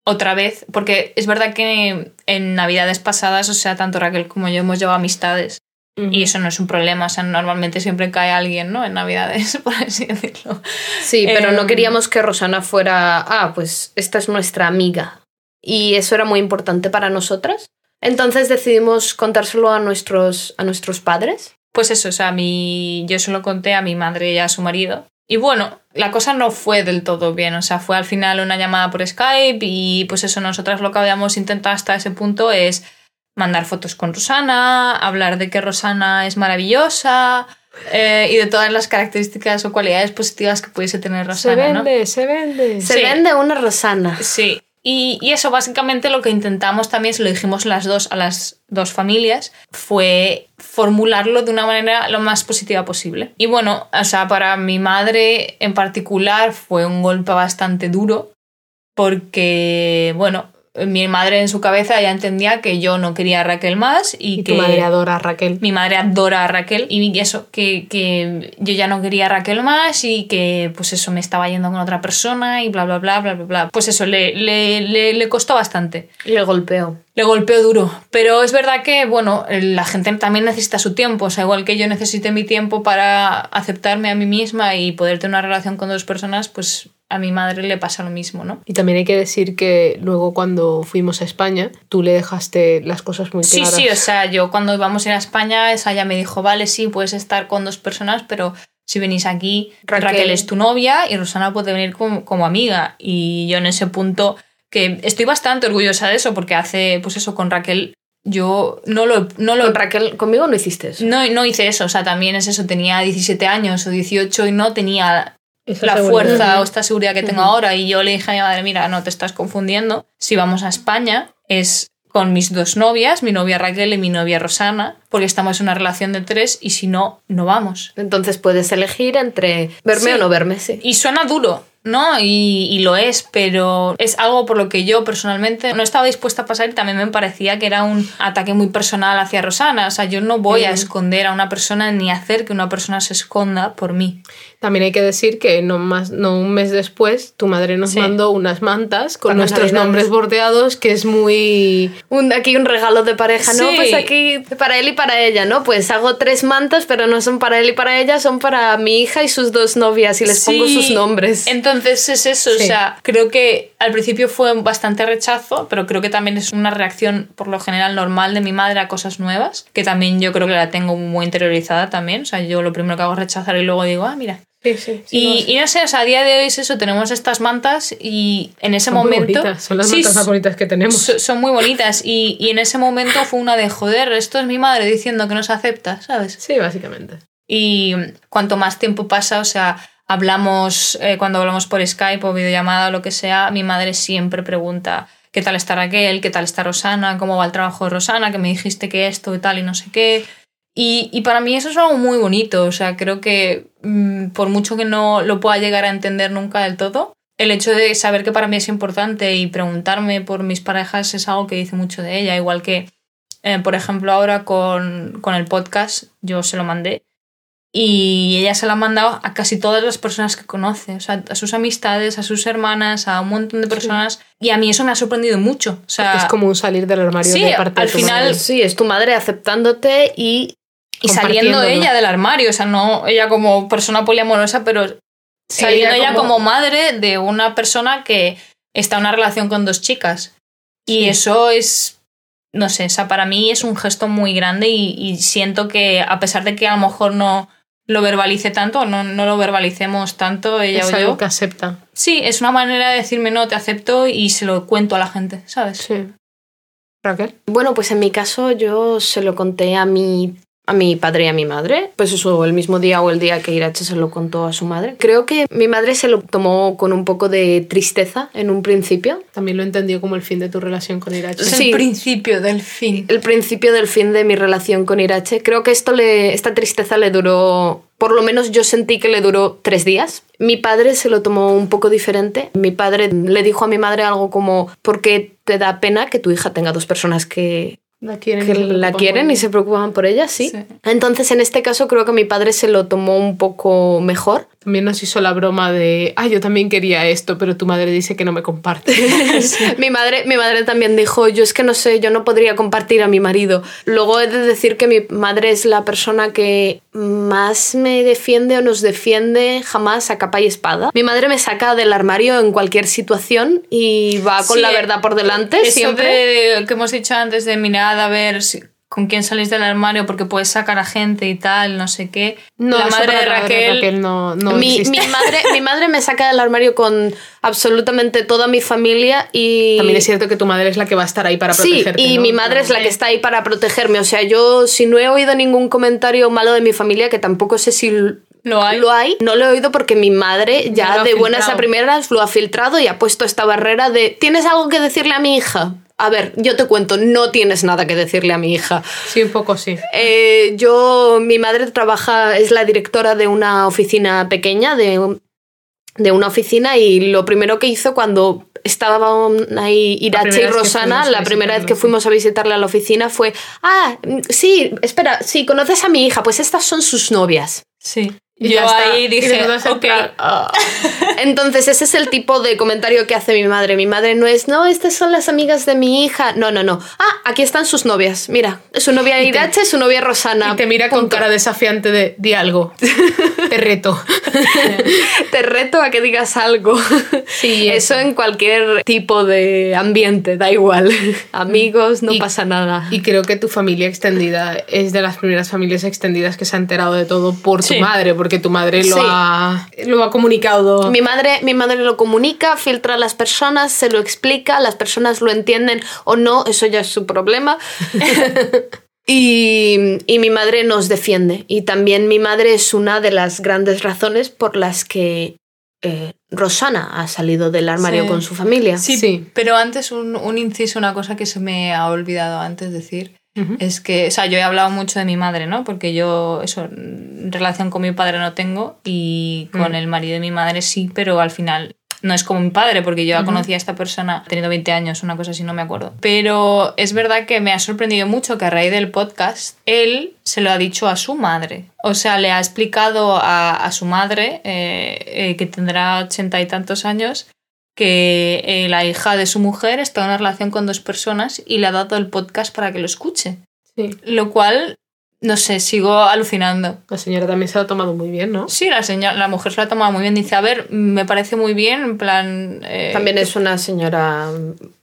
otra vez. Porque es verdad que en navidades pasadas, o sea, tanto Raquel como yo hemos llevado amistades. Y eso no es un problema, o sea, normalmente siempre cae alguien, ¿no? En navidades, por así decirlo. Sí, pero no Em, queríamos que Rosana fuera, ah, pues esta es nuestra amiga. Y eso era muy importante para nosotras. Entonces decidimos contárselo a nuestros, a nuestros padres. Pues eso, o sea, mi... yo se lo conté a mi madre y a su marido. Y bueno, la cosa no fue del todo bien, o sea, fue al final una llamada por Skype y pues eso, nosotras lo que habíamos intentado hasta ese punto es mandar fotos con Rosana, hablar de que Rosana es maravillosa eh, y de todas las características o cualidades positivas que pudiese tener Rosana, ¿no? se vende. Se Sí. vende una Rosana. Sí. Y, eso básicamente lo que intentamos también, se lo dijimos las dos a las dos familias, fue formularlo de una manera lo más positiva posible. Y bueno, o sea, para mi madre en particular fue un golpe bastante duro porque, bueno, mi madre en su cabeza ya entendía que yo no quería a Raquel más y, Y que tu madre adora a Raquel. mi madre adora a Raquel y eso, que, que yo ya no quería a Raquel más y que pues eso me estaba yendo con otra persona y bla bla bla bla bla bla. Pues eso, le, le, le, le costó bastante. Le golpeó. Le golpeó duro. Pero es verdad que, bueno, la gente también necesita su tiempo. O sea, igual que yo necesité mi tiempo para aceptarme a mí misma y poder tener una relación con dos personas, pues a mi madre le pasa lo mismo, ¿no? Y también hay que decir que luego cuando fuimos a España, tú le dejaste las cosas muy Sí, claras. sí, o sea, yo cuando íbamos a ir a España, esa ya me dijo, vale, sí, puedes estar con dos personas, pero si venís aquí, Raquel. Raquel, es tu novia y Rosana puede venir como, como amiga. Y yo en ese punto, que estoy bastante orgullosa de eso, porque hace, pues eso, con Raquel, yo no lo... No lo Con Raquel, conmigo no hiciste eso. no, no hice eso, o sea, también es eso, tenía 17 años o 18 y no tenía Esa la seguridad. fuerza o esta seguridad que tengo ahora. Y yo le dije a mi madre, mira, no te estás confundiendo. Si vamos a España es con mis dos novias, mi novia Raquel y mi novia Rosana, porque estamos en una relación de tres y si no, no vamos. Entonces puedes elegir entre verme Sí. o no verme, sí. Y suena duro, ¿no? Y, y lo es, pero es algo por lo que yo personalmente no estaba dispuesta a pasar y también me parecía que era un ataque muy personal hacia Rosana. O sea, yo no voy a esconder a una persona ni hacer que una persona se esconda por mí. También hay que decir que no, más, no un mes después, tu madre nos Sí. mandó unas mantas con Para nuestros nombres bordeados, que es muy... Un, aquí un regalo de pareja, ¿no? Sí. Pues aquí para él y para ella, ¿no? Pues hago tres mantas, pero no son para él y para ella, son para mi hija y sus dos novias y les pongo sus nombres. Entonces es eso, Sí. o sea, creo que al principio fue bastante rechazo, pero creo que también es una reacción por lo general normal de mi madre a cosas nuevas, que también yo creo que la tengo muy interiorizada también, o sea, yo lo primero que hago es rechazar y luego digo, ah, mira. Sí, sí. y, y no sé, o sea, a día de hoy es eso, tenemos estas mantas y en ese son muy momento... bonitas, son las Sí, mantas más bonitas que tenemos. so- son muy bonitas y, y en ese momento fue una de, joder, esto es mi madre diciendo que nos acepta, ¿sabes? Sí, básicamente. Y cuanto más tiempo pasa, o sea, hablamos, eh, cuando hablamos por Skype o videollamada o lo que sea, mi madre siempre pregunta qué tal está Raquel, qué tal está Rosana, cómo va el trabajo de Rosana, que me dijiste que esto y tal y no sé qué. Y, y para mí eso es algo muy bonito, o sea, creo que mm, por mucho que no lo pueda llegar a entender nunca del todo, el hecho de saber que para mí es importante y preguntarme por mis parejas es algo que dice mucho de ella, igual que, eh, por ejemplo, ahora con, con el podcast, yo se lo mandé y ella se la ha mandado a casi todas las personas que conoce, o sea, a sus amistades, a sus hermanas, a un montón de personas. Y a mí eso me ha sorprendido mucho. O sea, es como un salir del armario Sí, de parte al de tu final- madre. Sí, es tu madre aceptándote y y saliendo ella del armario, o sea, no ella como persona poliamorosa, pero saliendo ella, como... madre de una persona que está en una relación con dos chicas. Y Sí. eso es, no sé, o sea, para mí es un gesto muy grande y, y siento que a pesar de que a lo mejor no lo verbalice tanto, no, no lo verbalicemos tanto ella es o algo yo. que acepta. Sí, es una manera de decirme no, te acepto y se lo cuento a la gente, ¿sabes? Sí. Raquel. Bueno, pues en mi caso yo se lo conté a mi, a mi padre y a mi madre. Pues eso, el mismo día o el día que Irache se lo contó a su madre. Creo que mi madre se lo tomó con un poco de tristeza en un principio. También lo entendió como el fin de tu relación con Irache. Es Sí. el principio del fin. El principio del fin de mi relación con Irache. Creo que esto le, esta tristeza le duró, por lo menos yo sentí que le duró tres días. Mi padre se lo tomó un poco diferente. Mi padre le dijo a mi madre algo como, porque te da pena que tu hija tenga dos personas que, La quieren, que y la quieren y se preocupan por ella, sí. Sí. Entonces, en este caso, creo que mi padre se lo tomó un poco mejor. También nos hizo la broma de, ah, yo también quería esto, pero tu madre dice que no me comparte. mi, madre, mi madre también dijo, yo es que no sé, yo no podría compartir a mi marido. Luego he de decir que mi madre es la persona que más me defiende o nos defiende jamás a capa y espada. Mi madre me saca del armario en cualquier situación y va con Sí, la verdad por delante Eso siempre. de- que hemos dicho antes de mirad a ver si- con quién salís del armario porque puedes sacar a gente y tal, no sé qué. No, la madre de Raquel, no, no mi, madre, mi madre me saca del armario con absolutamente toda mi familia y... También es cierto que tu madre es la que va a estar ahí para Sí, protegerte. y ¿no? mi madre es la Sí. que está ahí para protegerme. O sea, yo si no he oído ningún comentario malo de mi familia, que tampoco sé si Lo hay. lo hay, no lo he oído porque mi madre Ya de buenas a primeras lo ha filtrado y ha puesto esta barrera de ¿tienes algo que decirle a mi hija? A ver, yo te cuento, no tienes nada que decirle a mi hija. Sí, un poco sí. Eh, yo, mi madre trabaja, es la directora de una oficina pequeña, de, de una oficina, y lo primero que hizo cuando estaban ahí Irache y Rosana, la primera vez que fuimos a visitarle a la oficina fue, ah, sí, espera, sí, conoces a mi hija, pues estas son sus novias. Sí. Y Yo ahí Y dije, nosotros en ok. plan, ah. Entonces ese es el tipo de comentario que hace mi madre. Mi madre no es, no, estas son las amigas de mi hija. No, no, no. Ah, aquí están sus novias. Mira, su novia Y Irache, su novia Rosana. Y te mira con cara desafiante de, di algo. Te reto. Te reto a que digas algo. Sí, eso en cualquier tipo de ambiente, da igual. Amigos, no Y- pasa nada. Y creo que tu familia extendida es de las primeras familias extendidas que se ha enterado de todo por tu madre, porque tu madre lo, Sí. ha, lo ha comunicado. Mi madre, mi madre lo comunica, filtra a las personas, se lo explica, las personas lo entienden o no, eso ya es su problema. y, y mi madre nos defiende. Y también mi madre es una de las grandes razones por las que eh, Rosana ha salido del armario Sí. con su familia. Sí, Sí. pero antes un, un inciso, una cosa que se me ha olvidado antes decir. Es que, o sea, yo he hablado mucho de mi madre, ¿no? Porque yo, eso, relación con mi padre no tengo y con Mm. el marido de mi madre sí, pero al final no es como mi padre, porque yo ya conocí a esta persona teniendo 20 años, una cosa así, no me acuerdo. Pero es verdad que me ha sorprendido mucho que a raíz del podcast, él se lo ha dicho a su madre. O sea, le ha explicado a, a su madre, eh, eh, que tendrá ochenta y tantos años, que eh, la hija de su mujer está en una relación con dos personas y le ha dado el podcast para que lo escuche. Sí. Lo cual, no sé, sigo alucinando. La señora también se lo ha tomado muy bien, ¿no? Sí, la, señora, la mujer se lo ha tomado muy bien. Dice, a ver, me parece muy bien, en plan... eh, También es una señora,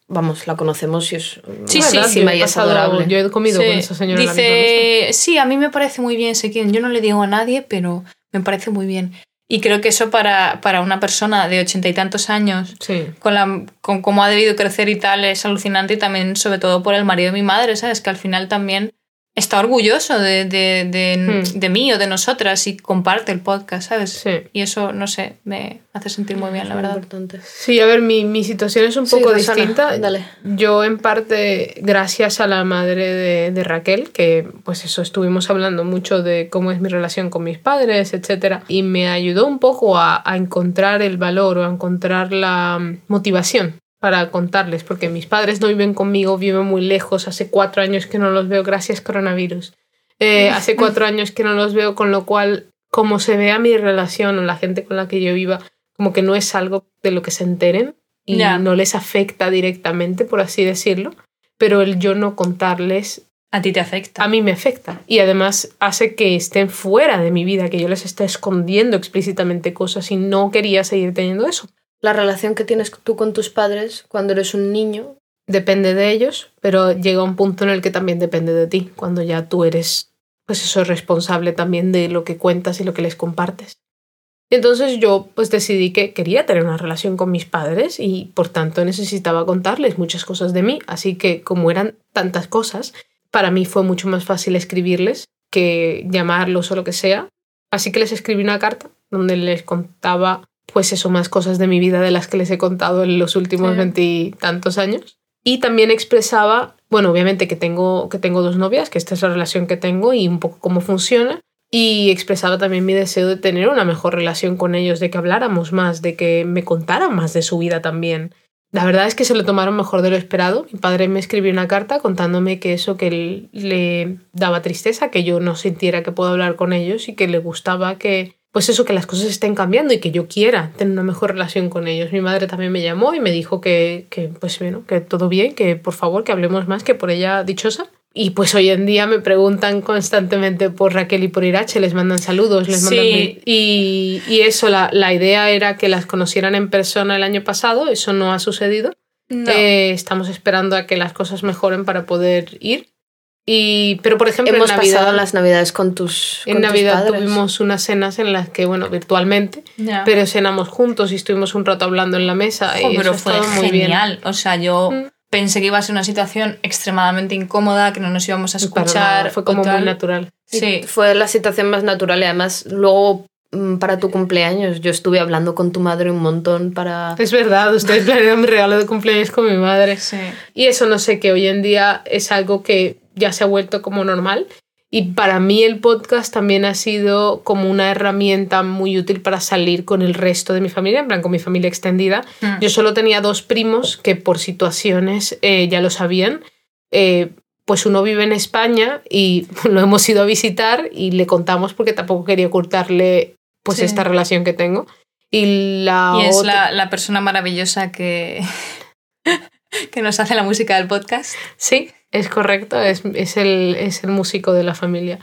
vamos, la conocemos y es Sí, sí, he y es adorable. Yo he comido sí. con esa señora. en la. Dice, sí, a mí me parece muy bien, sé quién. Yo no le digo a nadie, pero me parece muy bien. Y creo que eso para, para una persona de ochenta y tantos años Sí. con, la, con cómo ha debido crecer y tal es alucinante y también sobre todo por el marido de mi madre, ¿sabes? Que al final también está orgulloso de, de, de, Hmm. de mí o de nosotras y comparte el podcast, ¿sabes? Sí. Y eso, no sé, me hace sentir muy bien, la Muy verdad. importante. Sí, a ver, mi, mi situación es un Sí, poco Rosana, distinta. dale. Yo en parte, gracias a la madre de, de Raquel, que pues eso, estuvimos hablando mucho de cómo es mi relación con mis padres, etc. Y me ayudó un poco a, a encontrar el valor o a encontrar la mm, motivación para contarles, porque mis padres no viven conmigo, viven muy lejos, hace cuatro años que no los veo, gracias coronavirus. Eh, hace cuatro años que no los veo, con lo cual como se vea mi relación o la gente con la que yo viva, como que no es algo de lo que se enteren y no les afecta directamente, por así decirlo, pero el yo no contarles A ti te afecta. a mí me afecta y además hace que estén fuera de mi vida, que yo les esté escondiendo explícitamente cosas y no quería seguir teniendo eso. La relación que tienes tú con tus padres cuando eres un niño. Depende de ellos, pero llega un punto en el que también depende de ti, cuando ya tú eres, pues eso, responsable también de lo que cuentas y lo que les compartes. Y entonces yo pues decidí que quería tener una relación con mis padres y por tanto necesitaba contarles muchas cosas de mí, así que como eran tantas cosas, para mí fue mucho más fácil escribirles que llamarlos o lo que sea. Así que les escribí una carta donde les contaba pues eso, más cosas de mi vida de las que les he contado en los últimos Sí. veintitantos años. Y también expresaba, bueno, obviamente que tengo, que tengo dos novias, que esta es la relación que tengo y un poco cómo funciona. Y expresaba también mi deseo de tener una mejor relación con ellos, de que habláramos más, de que me contaran más de su vida también. La verdad es que se lo tomaron mejor de lo esperado. Mi padre me escribió una carta contándome que eso que él- le daba tristeza, que yo no sintiera que puedo hablar con ellos y que le gustaba que, pues eso, que las cosas estén cambiando y que yo quiera tener una mejor relación con ellos. Mi madre también me llamó y me dijo que, que pues bueno, que todo bien, que por favor, que hablemos más, que por ella dichosa. Y pues hoy en día me preguntan constantemente por Raquel y por Irache, les mandan saludos, les mandan... Sí. Y, y eso, la, la idea era que las conocieran en persona el año pasado, eso no ha sucedido. No. Eh, estamos esperando a que las cosas mejoren para poder ir. Y, pero, por ejemplo, Hemos en Navidad, pasado las navidades con tus. en con tus Navidad padres. tuvimos unas cenas en las que, bueno, virtualmente, Ya. pero cenamos juntos y estuvimos un rato hablando en la mesa. Jo, y pero eso fue muy bien. genial. O sea, yo Mm. pensé que iba a ser una situación extremadamente incómoda, que no nos íbamos a escuchar. fue como muy natural. Sí. Fue la situación más natural y además luego mm, para tu cumpleaños yo estuve hablando con tu madre un montón para... Es verdad, ustedes planearon mi regalo de cumpleaños con mi madre. Sí. Y eso no sé, que hoy en día es algo que ya se ha vuelto como normal. Y para mí el podcast también ha sido como una herramienta muy útil para salir con el resto de mi familia, en plan con mi familia extendida. Mm. Yo solo tenía dos primos que por situaciones eh, ya lo sabían. Eh, pues uno vive en España y lo hemos ido a visitar y le contamos porque tampoco quería ocultarle pues Sí. esta relación que tengo. Y la Y es otra- la, la persona maravillosa que, que nos hace la música del podcast. Sí, es correcto, es, es, el, es el músico de la familia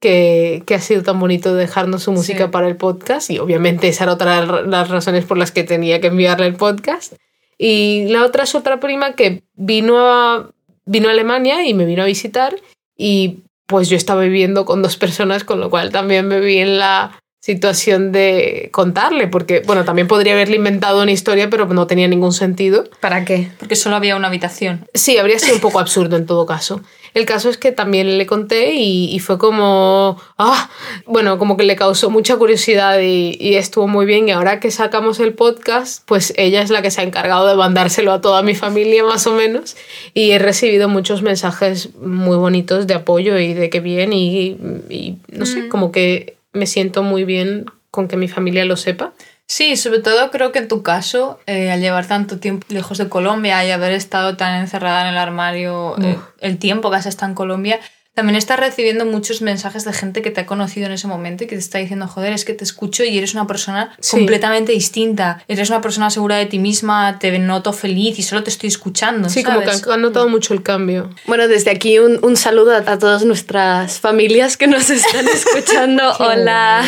que, que ha sido tan bonito dejarnos su música Sí. para el podcast y obviamente esa era otra de las razones por las que tenía que enviarle el podcast. Y la otra es otra prima que vino a, vino a Alemania y me vino a visitar y pues yo estaba viviendo con dos personas, con lo cual también me vi en la situación de contarle, porque bueno, también podría haberle inventado una historia, pero no tenía ningún sentido. ¿Para qué? Porque solo había una habitación. Sí, habría sido un poco absurdo en todo caso. El caso es que también le conté y, y fue como, ah, bueno, como que le causó mucha curiosidad y, y estuvo muy bien. Y ahora que sacamos el podcast, pues ella es la que se ha encargado de mandárselo a toda mi familia más o menos. Y he recibido muchos mensajes muy bonitos de apoyo y de que bien y, y no sé, como que me siento muy bien con que mi familia lo sepa. Sí, sobre todo creo que en tu caso, eh, al llevar tanto tiempo lejos de Colombia y haber estado tan encerrada en el armario eh, el tiempo que has estado en Colombia, también estás recibiendo muchos mensajes de gente que te ha conocido en ese momento y que te está diciendo, joder, es que te escucho y eres una persona Sí. completamente distinta. Eres una persona segura de ti misma, te noto feliz y solo te estoy escuchando. Sí, como que han, notado mucho el cambio. Bueno, desde aquí un, un saludo a, a todas nuestras familias que nos están escuchando. Hola.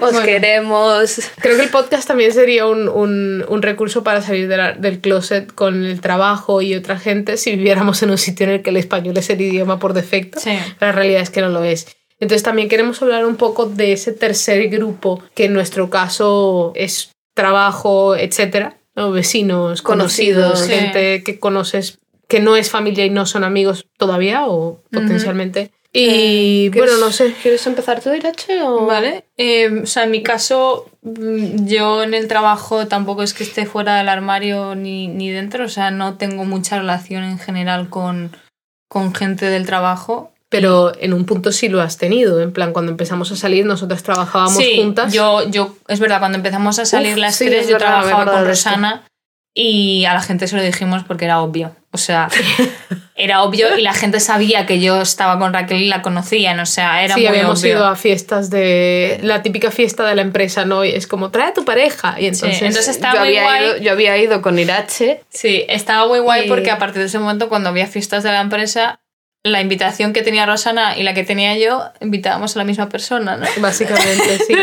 Os Bueno. queremos. Creo que el podcast también sería un, un- un recurso para salir de la- del closet con el trabajo y otra gente si viviéramos en un sitio en el que el español es el idioma por defecto. Sí. Pero la realidad es que no lo es. Entonces también queremos hablar un poco de ese tercer grupo, que en nuestro caso es trabajo, etcétera, ¿no? vecinos, conocidos, Conocidos. Sí. gente que conoces que no es familia y no son amigos todavía o potencialmente. Y bueno, no sé. ¿Quieres empezar tú, Irache? O... Vale. Eh, o sea, en mi caso, mm, yo en el trabajo tampoco es que esté fuera del armario ni, ni dentro. O sea, no tengo mucha relación en general con, con gente del trabajo. Pero en un punto sí lo has tenido. En plan, cuando empezamos a salir, nosotras trabajábamos sí, juntas. Yo, yo, es verdad, cuando empezamos a salir Uf, las sí, tres, es yo verdad, trabajaba con. Rosana y a la gente se lo dijimos porque era obvio. O sea, era obvio y la gente sabía que yo estaba con Raquel y la conocían, o sea, era sí, muy habíamos obvio. ido a fiestas de. La típica fiesta de la empresa, ¿no? Y es como, trae a tu pareja. Y entonces. entonces estaba yo, muy había guay. ido, yo había ido con Irache. Sí, estaba muy guay Y- porque a partir de ese momento, cuando había fiestas de la empresa, la invitación que tenía Rosana y la que tenía yo, invitábamos a la misma persona, ¿no? Básicamente, sí.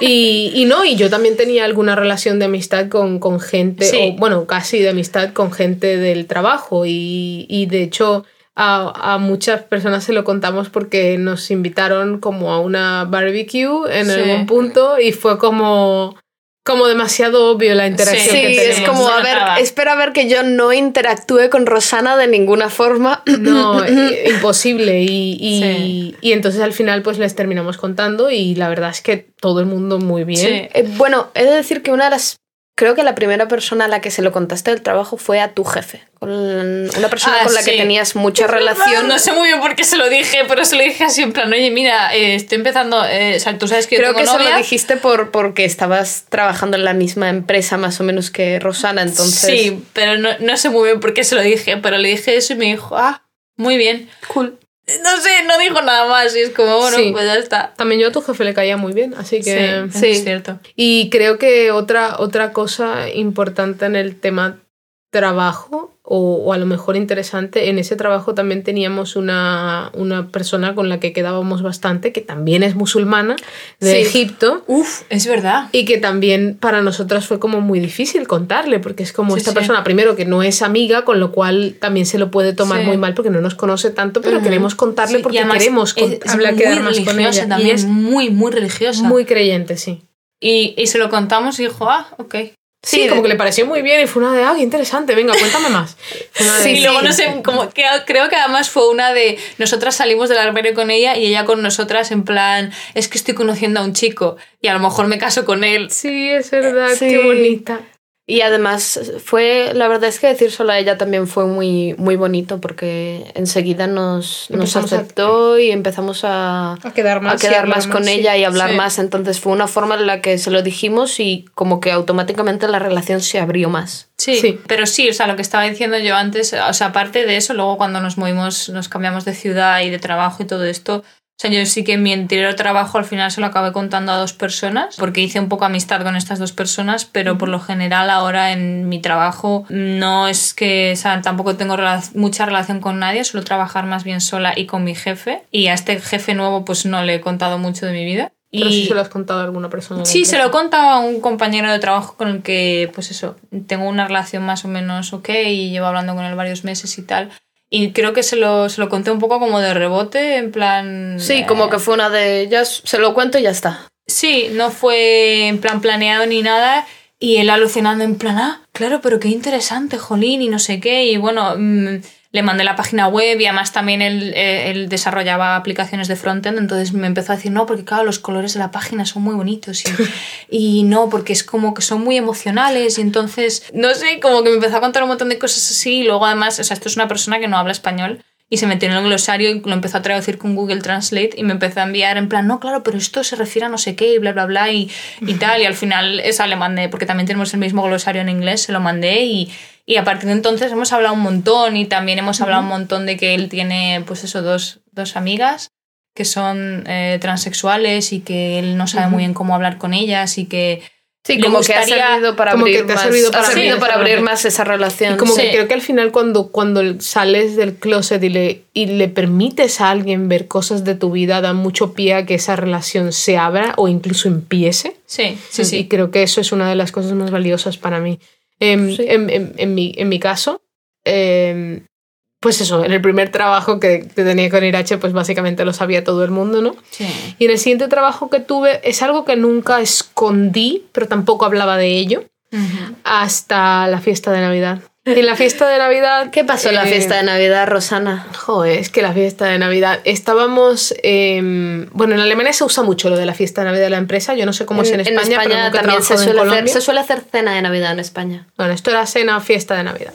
Y, y no, y yo también tenía alguna relación de amistad con, con gente, Sí. o bueno, casi de amistad con gente del trabajo. Y, y de hecho, a, a muchas personas se lo contamos porque nos invitaron como a una barbecue en Sí. algún punto y fue como, como demasiado obvio la interacción Sí, que Sí, tenemos. es como, a ver, espera a ver que yo no interactúe con Rosana de ninguna forma. No, eh, imposible. Y, y, Sí. y entonces al final pues les terminamos contando y la verdad es que todo el mundo muy bien. Sí. Eh, bueno, he de decir que una de las. Creo que la primera persona a la que se lo contaste del trabajo fue a tu jefe. Con una persona Ah, con la sí. que tenías mucha relación. No sé muy bien por qué se lo dije, pero se lo dije así en plan, oye, mira, eh, estoy empezando, eh, o sea, tú sabes que yo Creo tengo que se novia. lo dijiste por, porque estabas trabajando en la misma empresa más o menos que Rosana, entonces... Sí, pero no, no sé muy bien por qué se lo dije, pero le dije eso y me dijo, ah, muy bien. Cool. No sé, no dijo nada más y es como, bueno, Sí. pues ya está. También yo a tu jefe le caía muy bien, así que... sí, sí. es cierto. Y creo que otra, otra cosa importante en el tema trabajo, o, o a lo mejor interesante, en ese trabajo también teníamos una, una persona con la que quedábamos bastante, que también es musulmana, de Sí. Egipto. Uf, es verdad. Y que también para nosotras fue como muy difícil contarle, porque es como Sí, esta sí. persona, primero que no es amiga, con lo cual también se lo puede tomar muy mal porque no nos conoce tanto, pero Ujú. queremos contarle porque queremos con- es- es hablar, muy quedar más con ella. También, Y es muy, muy religiosa. muy creyente, sí. Y, y se lo contamos y dijo, ah, ok. Sí, Sí, como que le pareció muy bien y fue una de, ah, qué interesante, venga, cuéntame más. Sí, y luego no sé, como que creo que además fue una de nosotras salimos del armario con ella y ella con nosotras en plan, es que estoy conociendo a un chico y a lo mejor me caso con él. Sí, es verdad, Sí. qué bonita. Y además fue, la verdad es que decir solo a ella también fue muy, muy bonito porque enseguida nos, nos a- aceptó y empezamos a, A quedar más. a quedar más con sí. ella y hablar Sí. más. Entonces fue una forma en la que se lo dijimos y como que automáticamente la relación se abrió más. Sí, Sí. pero sí, o sea, lo que estaba diciendo yo antes, o sea, aparte de eso, luego cuando nos movimos, nos cambiamos de ciudad y de trabajo y todo esto, o sea, yo sí que mi anterior trabajo al final se lo acabé contando a dos personas, porque hice un poco amistad con estas dos personas, pero por lo general ahora en mi trabajo no es que, o sea, tampoco tengo mucha relación con nadie, suelo trabajar más bien sola y con mi jefe, y a este jefe nuevo pues no le he contado mucho de mi vida. Pero y... sí se lo has contado a alguna persona. Sí, se lo empresa. contaba a un compañero de trabajo con el que, pues eso, tengo una relación más o menos ok y llevo hablando con él varios meses y tal. Y creo que se lo, se lo conté un poco como de rebote, en plan... Sí, eh, como que fue una de, ya se lo cuento y ya está. Sí, no fue en plan planeado ni nada. Y él alucinando en plan, ah, claro, pero qué interesante, jolín, y no sé qué. Y bueno, mm, le mandé la página web y además también él, eh, él desarrollaba aplicaciones de frontend, entonces me empezó a decir, no, porque claro, los colores de la página son muy bonitos y, y no, porque es como que son muy emocionales y entonces, no sé, como que me empezó a contar un montón de cosas así y luego además, o sea, esto es una persona que no habla español y se metió en el glosario y lo empezó a traducir con Google Translate y me empezó a enviar en plan, no, claro, pero esto se refiere a no sé qué y bla, bla, bla y, y tal. Y al final esa le mandé, porque también tenemos el mismo glosario en inglés, se lo mandé y, y a partir de entonces hemos hablado un montón y también hemos hablado un montón de que él tiene, pues eso, dos, dos amigas que son eh, transexuales y que él no sabe muy bien cómo hablar con ellas y que Sí, le como que ha gustaría- servido para como que abrir te ha más, servido ha para servido abrir para esa abrir relación. más esa relación. Y como Sí. que creo que al final cuando, cuando sales del closet y le, y le permites a alguien ver cosas de tu vida, da mucho pie a que esa relación se abra o incluso empiece. sí, sí, Y sí. creo que eso es una de las cosas más valiosas para mí. Em, Sí. en, en- en mi, en mi caso, em, pues eso, en el primer trabajo que, que tenía con Irache, pues básicamente lo sabía todo el mundo, ¿no? sí. Y en el siguiente trabajo que tuve es algo que nunca escondí, pero tampoco hablaba de ello, hasta la fiesta de Navidad. Y en la fiesta de Navidad... ¿Qué pasó en la eh, fiesta de Navidad, Rosana? Joder, es que la fiesta de Navidad. Estábamos. em, bueno, en Alemania se usa mucho lo de la fiesta de Navidad de la empresa. Yo no sé cómo es en España, pero nunca también se en suele, hacer, Colombia. se suele hacer cena de Navidad en España. Bueno, esto era cena, fiesta de Navidad.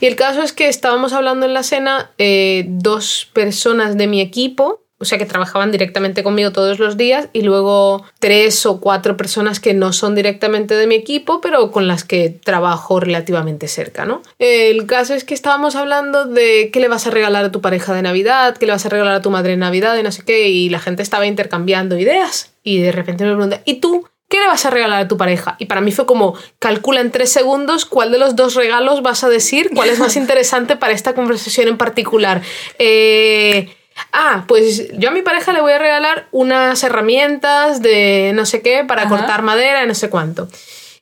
Y el caso es que estábamos hablando en la cena, eh, dos personas de mi equipo, o sea, que trabajaban directamente conmigo todos los días y luego tres o cuatro personas que no son directamente de mi equipo, pero con las que trabajo relativamente cerca, ¿no? El caso es que estábamos hablando de qué le vas a regalar a tu pareja de Navidad, qué le vas a regalar a tu madre de Navidad y no sé qué, y la gente estaba intercambiando ideas y de repente me pregunta, ¿y tú? ¿Qué le vas a regalar a tu pareja? Y para mí fue como, calcula en tres segundos cuál de los dos regalos vas a decir, cuál es más interesante para esta conversación en particular. Eh, ah, pues yo a mi pareja le voy a regalar unas herramientas de no sé qué para cortar madera y no sé cuánto.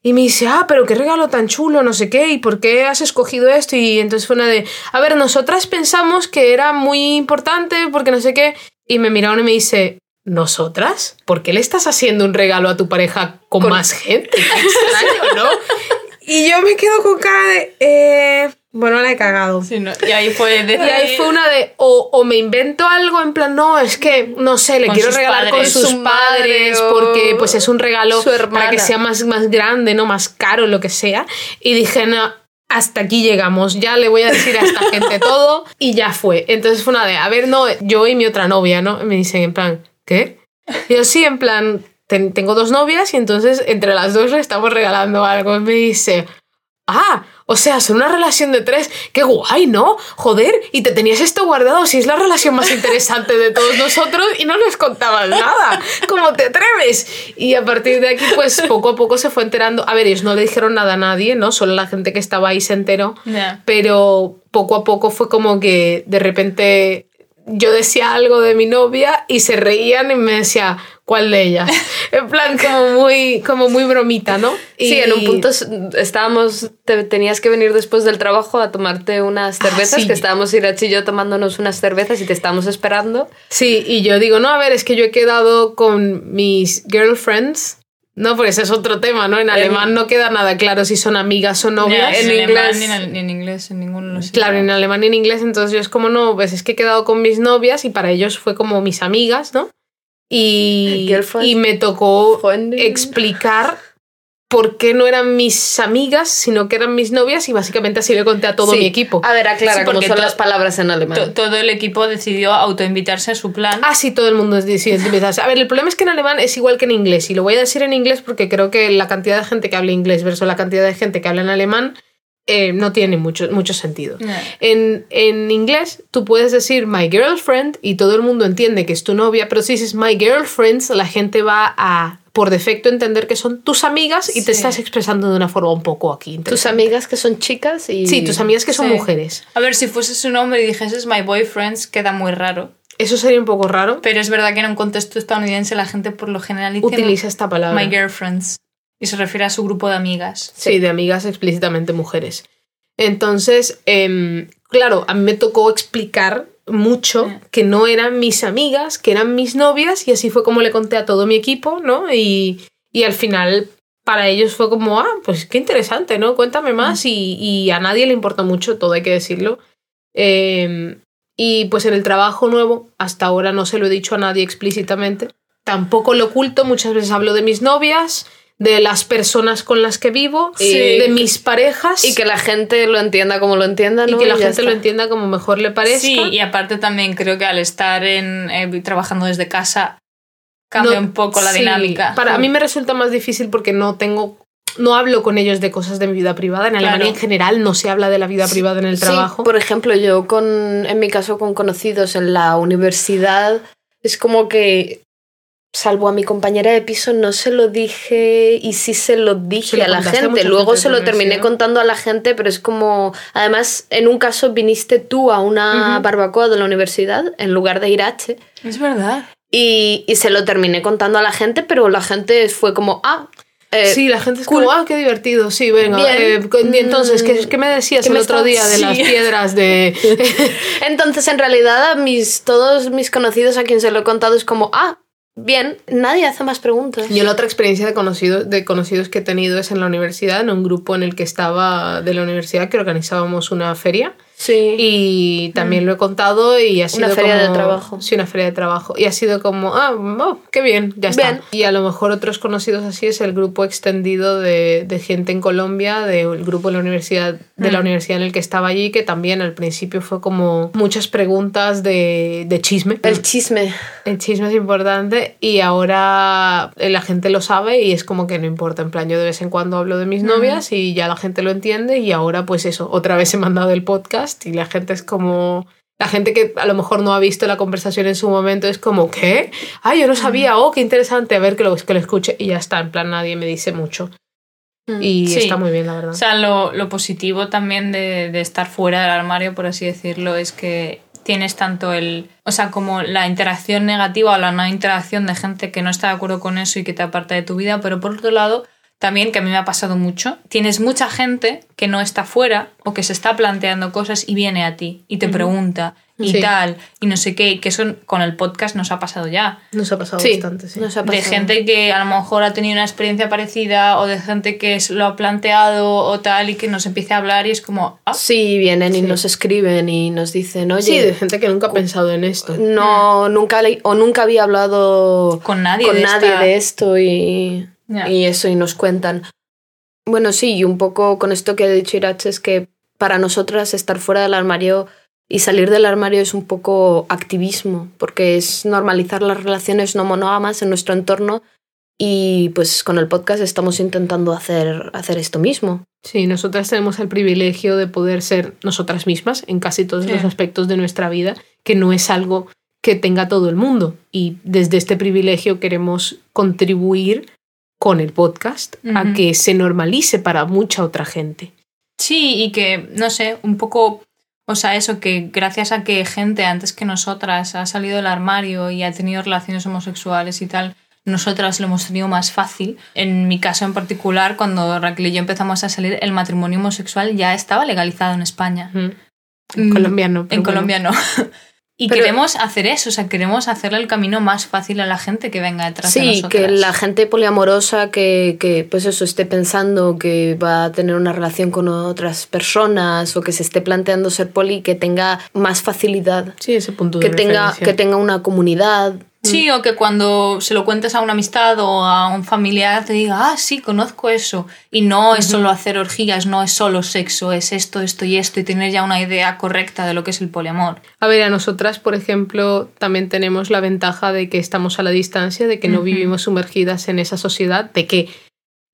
Y me dice, ah, pero qué regalo tan chulo, no sé qué, y por qué has escogido esto. Y entonces fue una de, a ver, nosotras pensamos que era muy importante porque no sé qué. Y me miraron y me dice, ¿nosotras? ¿Por qué le estás haciendo un regalo a tu pareja con, más gente? extraño, ¿no? y yo me quedo con cara de, eh, bueno, la he cagado. Y ahí fue Y ahí fue una de, o, me invento algo en plan, no, es que, no sé, le quiero regalar con sus padres porque pues es un regalo para que sea más, más grande, ¿no? Más caro, lo que sea. Y dije, no, hasta aquí llegamos, ya le voy a decir a esta gente todo y ya fue. Entonces fue una de, a ver, no, yo y mi otra novia, ¿no? Me dicen en plan, ¿qué? Y yo sí, en plan, tengo dos novias y entonces entre las dos le estamos regalando algo. Y me dice, ah, o sea, son una relación de tres. Qué guay, ¿no? Joder, y te tenías esto guardado si es la relación más interesante de todos nosotros y no nos contabas nada. ¿Cómo te atreves? Y a partir de aquí, pues poco a poco se fue enterando. A ver, ellos no le dijeron nada a nadie, ¿no? Solo la gente que estaba ahí se enteró. Pero poco a poco fue como que de repente yo decía algo de mi novia y se reían y me decía, ¿cuál de ellas? En plan, como muy, como muy bromita, ¿no? Y... Sí, en un punto estábamos, te, tenías que venir después del trabajo a tomarte unas ah, cervezas, que estábamos Irachi y yo tomándonos unas cervezas y te estábamos esperando. Sí, y yo digo, no, a ver, es que yo he quedado con mis girlfriends no, porque ese es otro tema, ¿no? En alemán no queda nada claro si son amigas o novias. en, inglés. Ni en, inglés, en ninguno. claro, en alemán ni en inglés. Entonces yo es como, no, pues es que he quedado con mis novias y para ellos fue como mis amigas, ¿no? Y, y me tocó explicar por qué no eran mis amigas, sino que eran mis novias y básicamente así le conté a todo mi equipo. A ver, aclara cómo son las palabras en alemán. Todo el equipo decidió autoinvitarse a su plan. Ah, sí, todo el mundo decidió invitarse. A ver, el problema es que en alemán es igual que en inglés y lo voy a decir en inglés porque creo que la cantidad de gente que habla inglés versus la cantidad de gente que habla en alemán eh, no tiene mucho, mucho sentido. En, en, inglés tú puedes decir my girlfriend y todo el mundo entiende que es tu novia, pero si dices my girlfriends, la gente va a por defecto entender que son tus amigas y te estás expresando de una forma un poco aquí. Tus amigas que son chicas y... Sí, tus amigas que son mujeres. A ver, si fueses un hombre y dijeses my boyfriends, queda muy raro. Eso sería un poco raro. Pero es verdad que en un contexto estadounidense la gente por lo general utiliza esta palabra. My girlfriends. Y se refiere a su grupo de amigas. Sí, de amigas explícitamente mujeres. Entonces, em, claro, a mí me tocó explicar mucho que no eran mis amigas, que eran mis novias y así fue como le conté a todo mi equipo, ¿no? Y, y al final para ellos fue como, ah, pues qué interesante, ¿no? Cuéntame más y, y a nadie le importa mucho, todo hay que decirlo. Em, y pues en el trabajo nuevo, hasta ahora no se lo he dicho a nadie explícitamente. Tampoco lo oculto, muchas veces hablo de mis novias, de las personas con las que vivo, de mis parejas. Y que la gente lo entienda como lo entienda, ¿no? Y que la gente lo entienda como mejor le parezca. Sí, y aparte también creo que al estar en, eh, trabajando desde casa cambia un poco la dinámica. Para mí me resulta más difícil porque no tengo no hablo con ellos de cosas de mi vida privada. En Alemania en general no se habla de la vida privada en el trabajo. por ejemplo, yo con, en mi caso con conocidos en la universidad, es como que salvo a mi compañera de piso, no se lo dije y sí se lo dije a la gente. Luego se lo terminé contando a la gente, pero es como, además, en un caso viniste tú a una barbacoa de la universidad en lugar de ir a H. Es verdad. Y, y, se lo terminé contando a la gente, pero la gente fue como, ah. Eh, sí, la gente es como, ah, qué divertido, sí, venga. Eh, entonces, ¿qué, ¿qué, me decías el otro día de las piedras de...? entonces, en realidad, a mis, todos mis conocidos a quien se lo he contado es como, ah, Bien, nadie hace más preguntas. Yo la otra experiencia de conocidos, de conocidos que he tenido es en la universidad, en un grupo en el que estaba de la universidad que organizábamos una feria. Sí. Y también lo he contado y ha sido Una feria de trabajo. Sí, una feria de trabajo. Y ha sido como, ah, oh, qué bien, ya está. Bien. Y a lo mejor otros conocidos así es el grupo extendido de, de gente en Colombia, del grupo de la universidad, de Mm. la universidad en el que estaba allí, que también al principio fue como muchas preguntas de, de chisme. El chisme. El chisme es importante y ahora la gente lo sabe y es como que no importa. En plan, yo de vez en cuando hablo de mis novias y ya la gente lo entiende y ahora pues eso, otra vez he mandado el podcast y la gente es como... La gente que a lo mejor no ha visto la conversación en su momento es como, ¿qué? Ah, yo no sabía, oh, qué interesante, a ver que lo, que lo escuche y ya está, en plan nadie me dice mucho. Y Sí. está muy bien, la verdad. O sea, lo, lo positivo también de, de estar fuera del armario, por así decirlo, es que tienes tanto el. O sea, como la interacción negativa o la no interacción de gente que no está de acuerdo con eso y que te aparta de tu vida, pero por otro lado, también, que a mí me ha pasado mucho, tienes mucha gente que no está fuera o que se está planteando cosas y viene a ti y te pregunta y Sí. tal, y no sé qué, que eso con el podcast nos ha pasado ya Nos ha pasado Sí, bastante, sí. nos ha de pasado. gente que a lo mejor ha tenido una experiencia parecida o de gente que lo ha planteado o tal y que nos empiece a hablar y es como, ah, Sí, vienen y Sí. nos escriben y nos dicen, oye, Sí, de gente que nunca ha pensado en esto. no, nunca le- o nunca había hablado con nadie. con de nadie esta- de esto y, Y eso y nos cuentan. Bueno, sí, y un poco con esto que ha dicho Irache es que para nosotras estar fuera del armario y salir del armario es un poco activismo, porque es normalizar las relaciones no monógamas en nuestro entorno y pues con el podcast estamos intentando hacer, hacer esto mismo. Sí, nosotras tenemos el privilegio de poder ser nosotras mismas en casi todos Sí. los aspectos de nuestra vida, que no es algo que tenga todo el mundo. Y desde este privilegio queremos contribuir con el podcast a que se normalice para mucha otra gente. Sí, y que, no sé, un poco, o sea, eso, que gracias a que gente antes que nosotras ha salido del armario y ha tenido relaciones homosexuales y tal, nosotras lo hemos tenido más fácil. En mi caso en particular, cuando Raquel y yo empezamos a salir, el matrimonio homosexual ya estaba legalizado en España. En Mm, Colombia no. En bueno. Colombia no. Y Pero- queremos hacer eso, o sea, queremos hacerle el camino más fácil a la gente que venga detrás de Sí, nosotras. que la gente poliamorosa que, que, pues eso esté pensando que va a tener una relación con otras personas o que se esté planteando ser poli, que tenga más facilidad, Sí, ese punto que de tenga, referencia. que tenga una comunidad. Sí, o que cuando se lo cuentes a una amistad o a un familiar te diga, ah, sí, conozco eso. Y no es solo hacer orgías, no es solo sexo, es esto, esto y esto, y tener ya una idea correcta de lo que es el poliamor. A ver, a nosotras, por ejemplo, también tenemos la ventaja de que estamos a la distancia, de que no vivimos sumergidas en esa sociedad, de que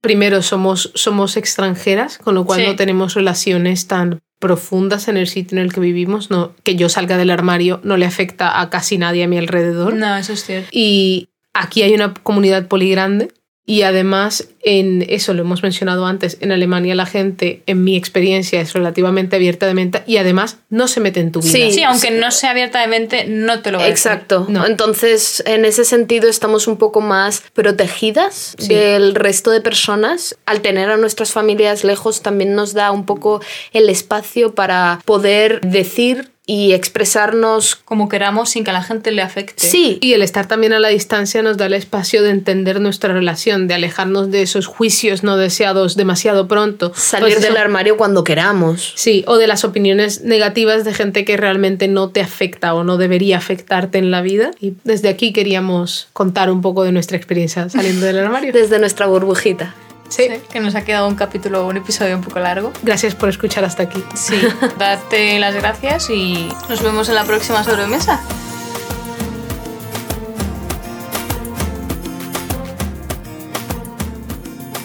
primero somos, somos extranjeras, con lo cual Sí. no tenemos relaciones tan profundas en el sitio en el que vivimos, no, que yo salga del armario no le afecta a casi nadie a mi alrededor. No, eso es cierto. Y aquí hay una comunidad poli grande y además en eso lo hemos mencionado antes, en Alemania la gente, en mi experiencia, es relativamente abierta de mente y además no se mete en tu vida. Sí, Sí, aunque no sea abiertamente, no te lo va a decir. Exacto. No. Entonces, en ese sentido, estamos un poco más protegidas Sí. del resto de personas. Al tener a nuestras familias lejos, también nos da un poco el espacio para poder decir y expresarnos. Como queramos sin que a la gente le afecte. Sí, Y el estar también a la distancia nos da el espacio de entender nuestra relación, de alejarnos de esos juicios no deseados demasiado pronto. salir Pues del eso- armario cuando queramos. Sí, o de las opiniones negativas de gente que realmente no te afecta o no debería afectarte en la vida. Y desde aquí queríamos contar un poco de nuestra experiencia saliendo del armario. Desde nuestra burbujita. Sí. Sí, que nos ha quedado un capítulo, un episodio un poco largo. Gracias por escuchar hasta aquí. Sí, darte las gracias y nos vemos en la próxima sobremesa.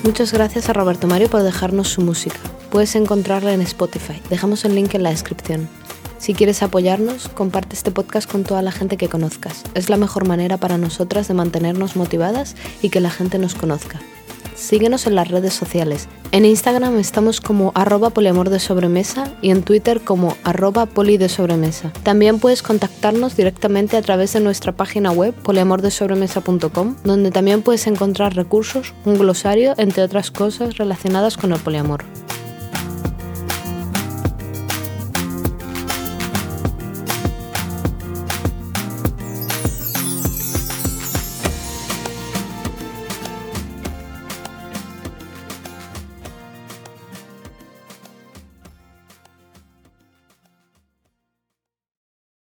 Muchas gracias a Roberto Mario por dejarnos su música. Puedes encontrarla en Spotify. Dejamos el link en la descripción. Si quieres apoyarnos, comparte este podcast con toda la gente que conozcas. Es la mejor manera para nosotras de mantenernos motivadas y que la gente nos conozca. Síguenos en las redes sociales. En Instagram estamos como arroba poliamor de sobremesa y en Twitter como arroba poli de sobremesa. También puedes contactarnos directamente a través de nuestra página web poliamordesobremesa.com, donde también puedes encontrar recursos, un glosario, entre otras cosas relacionadas con el poliamor.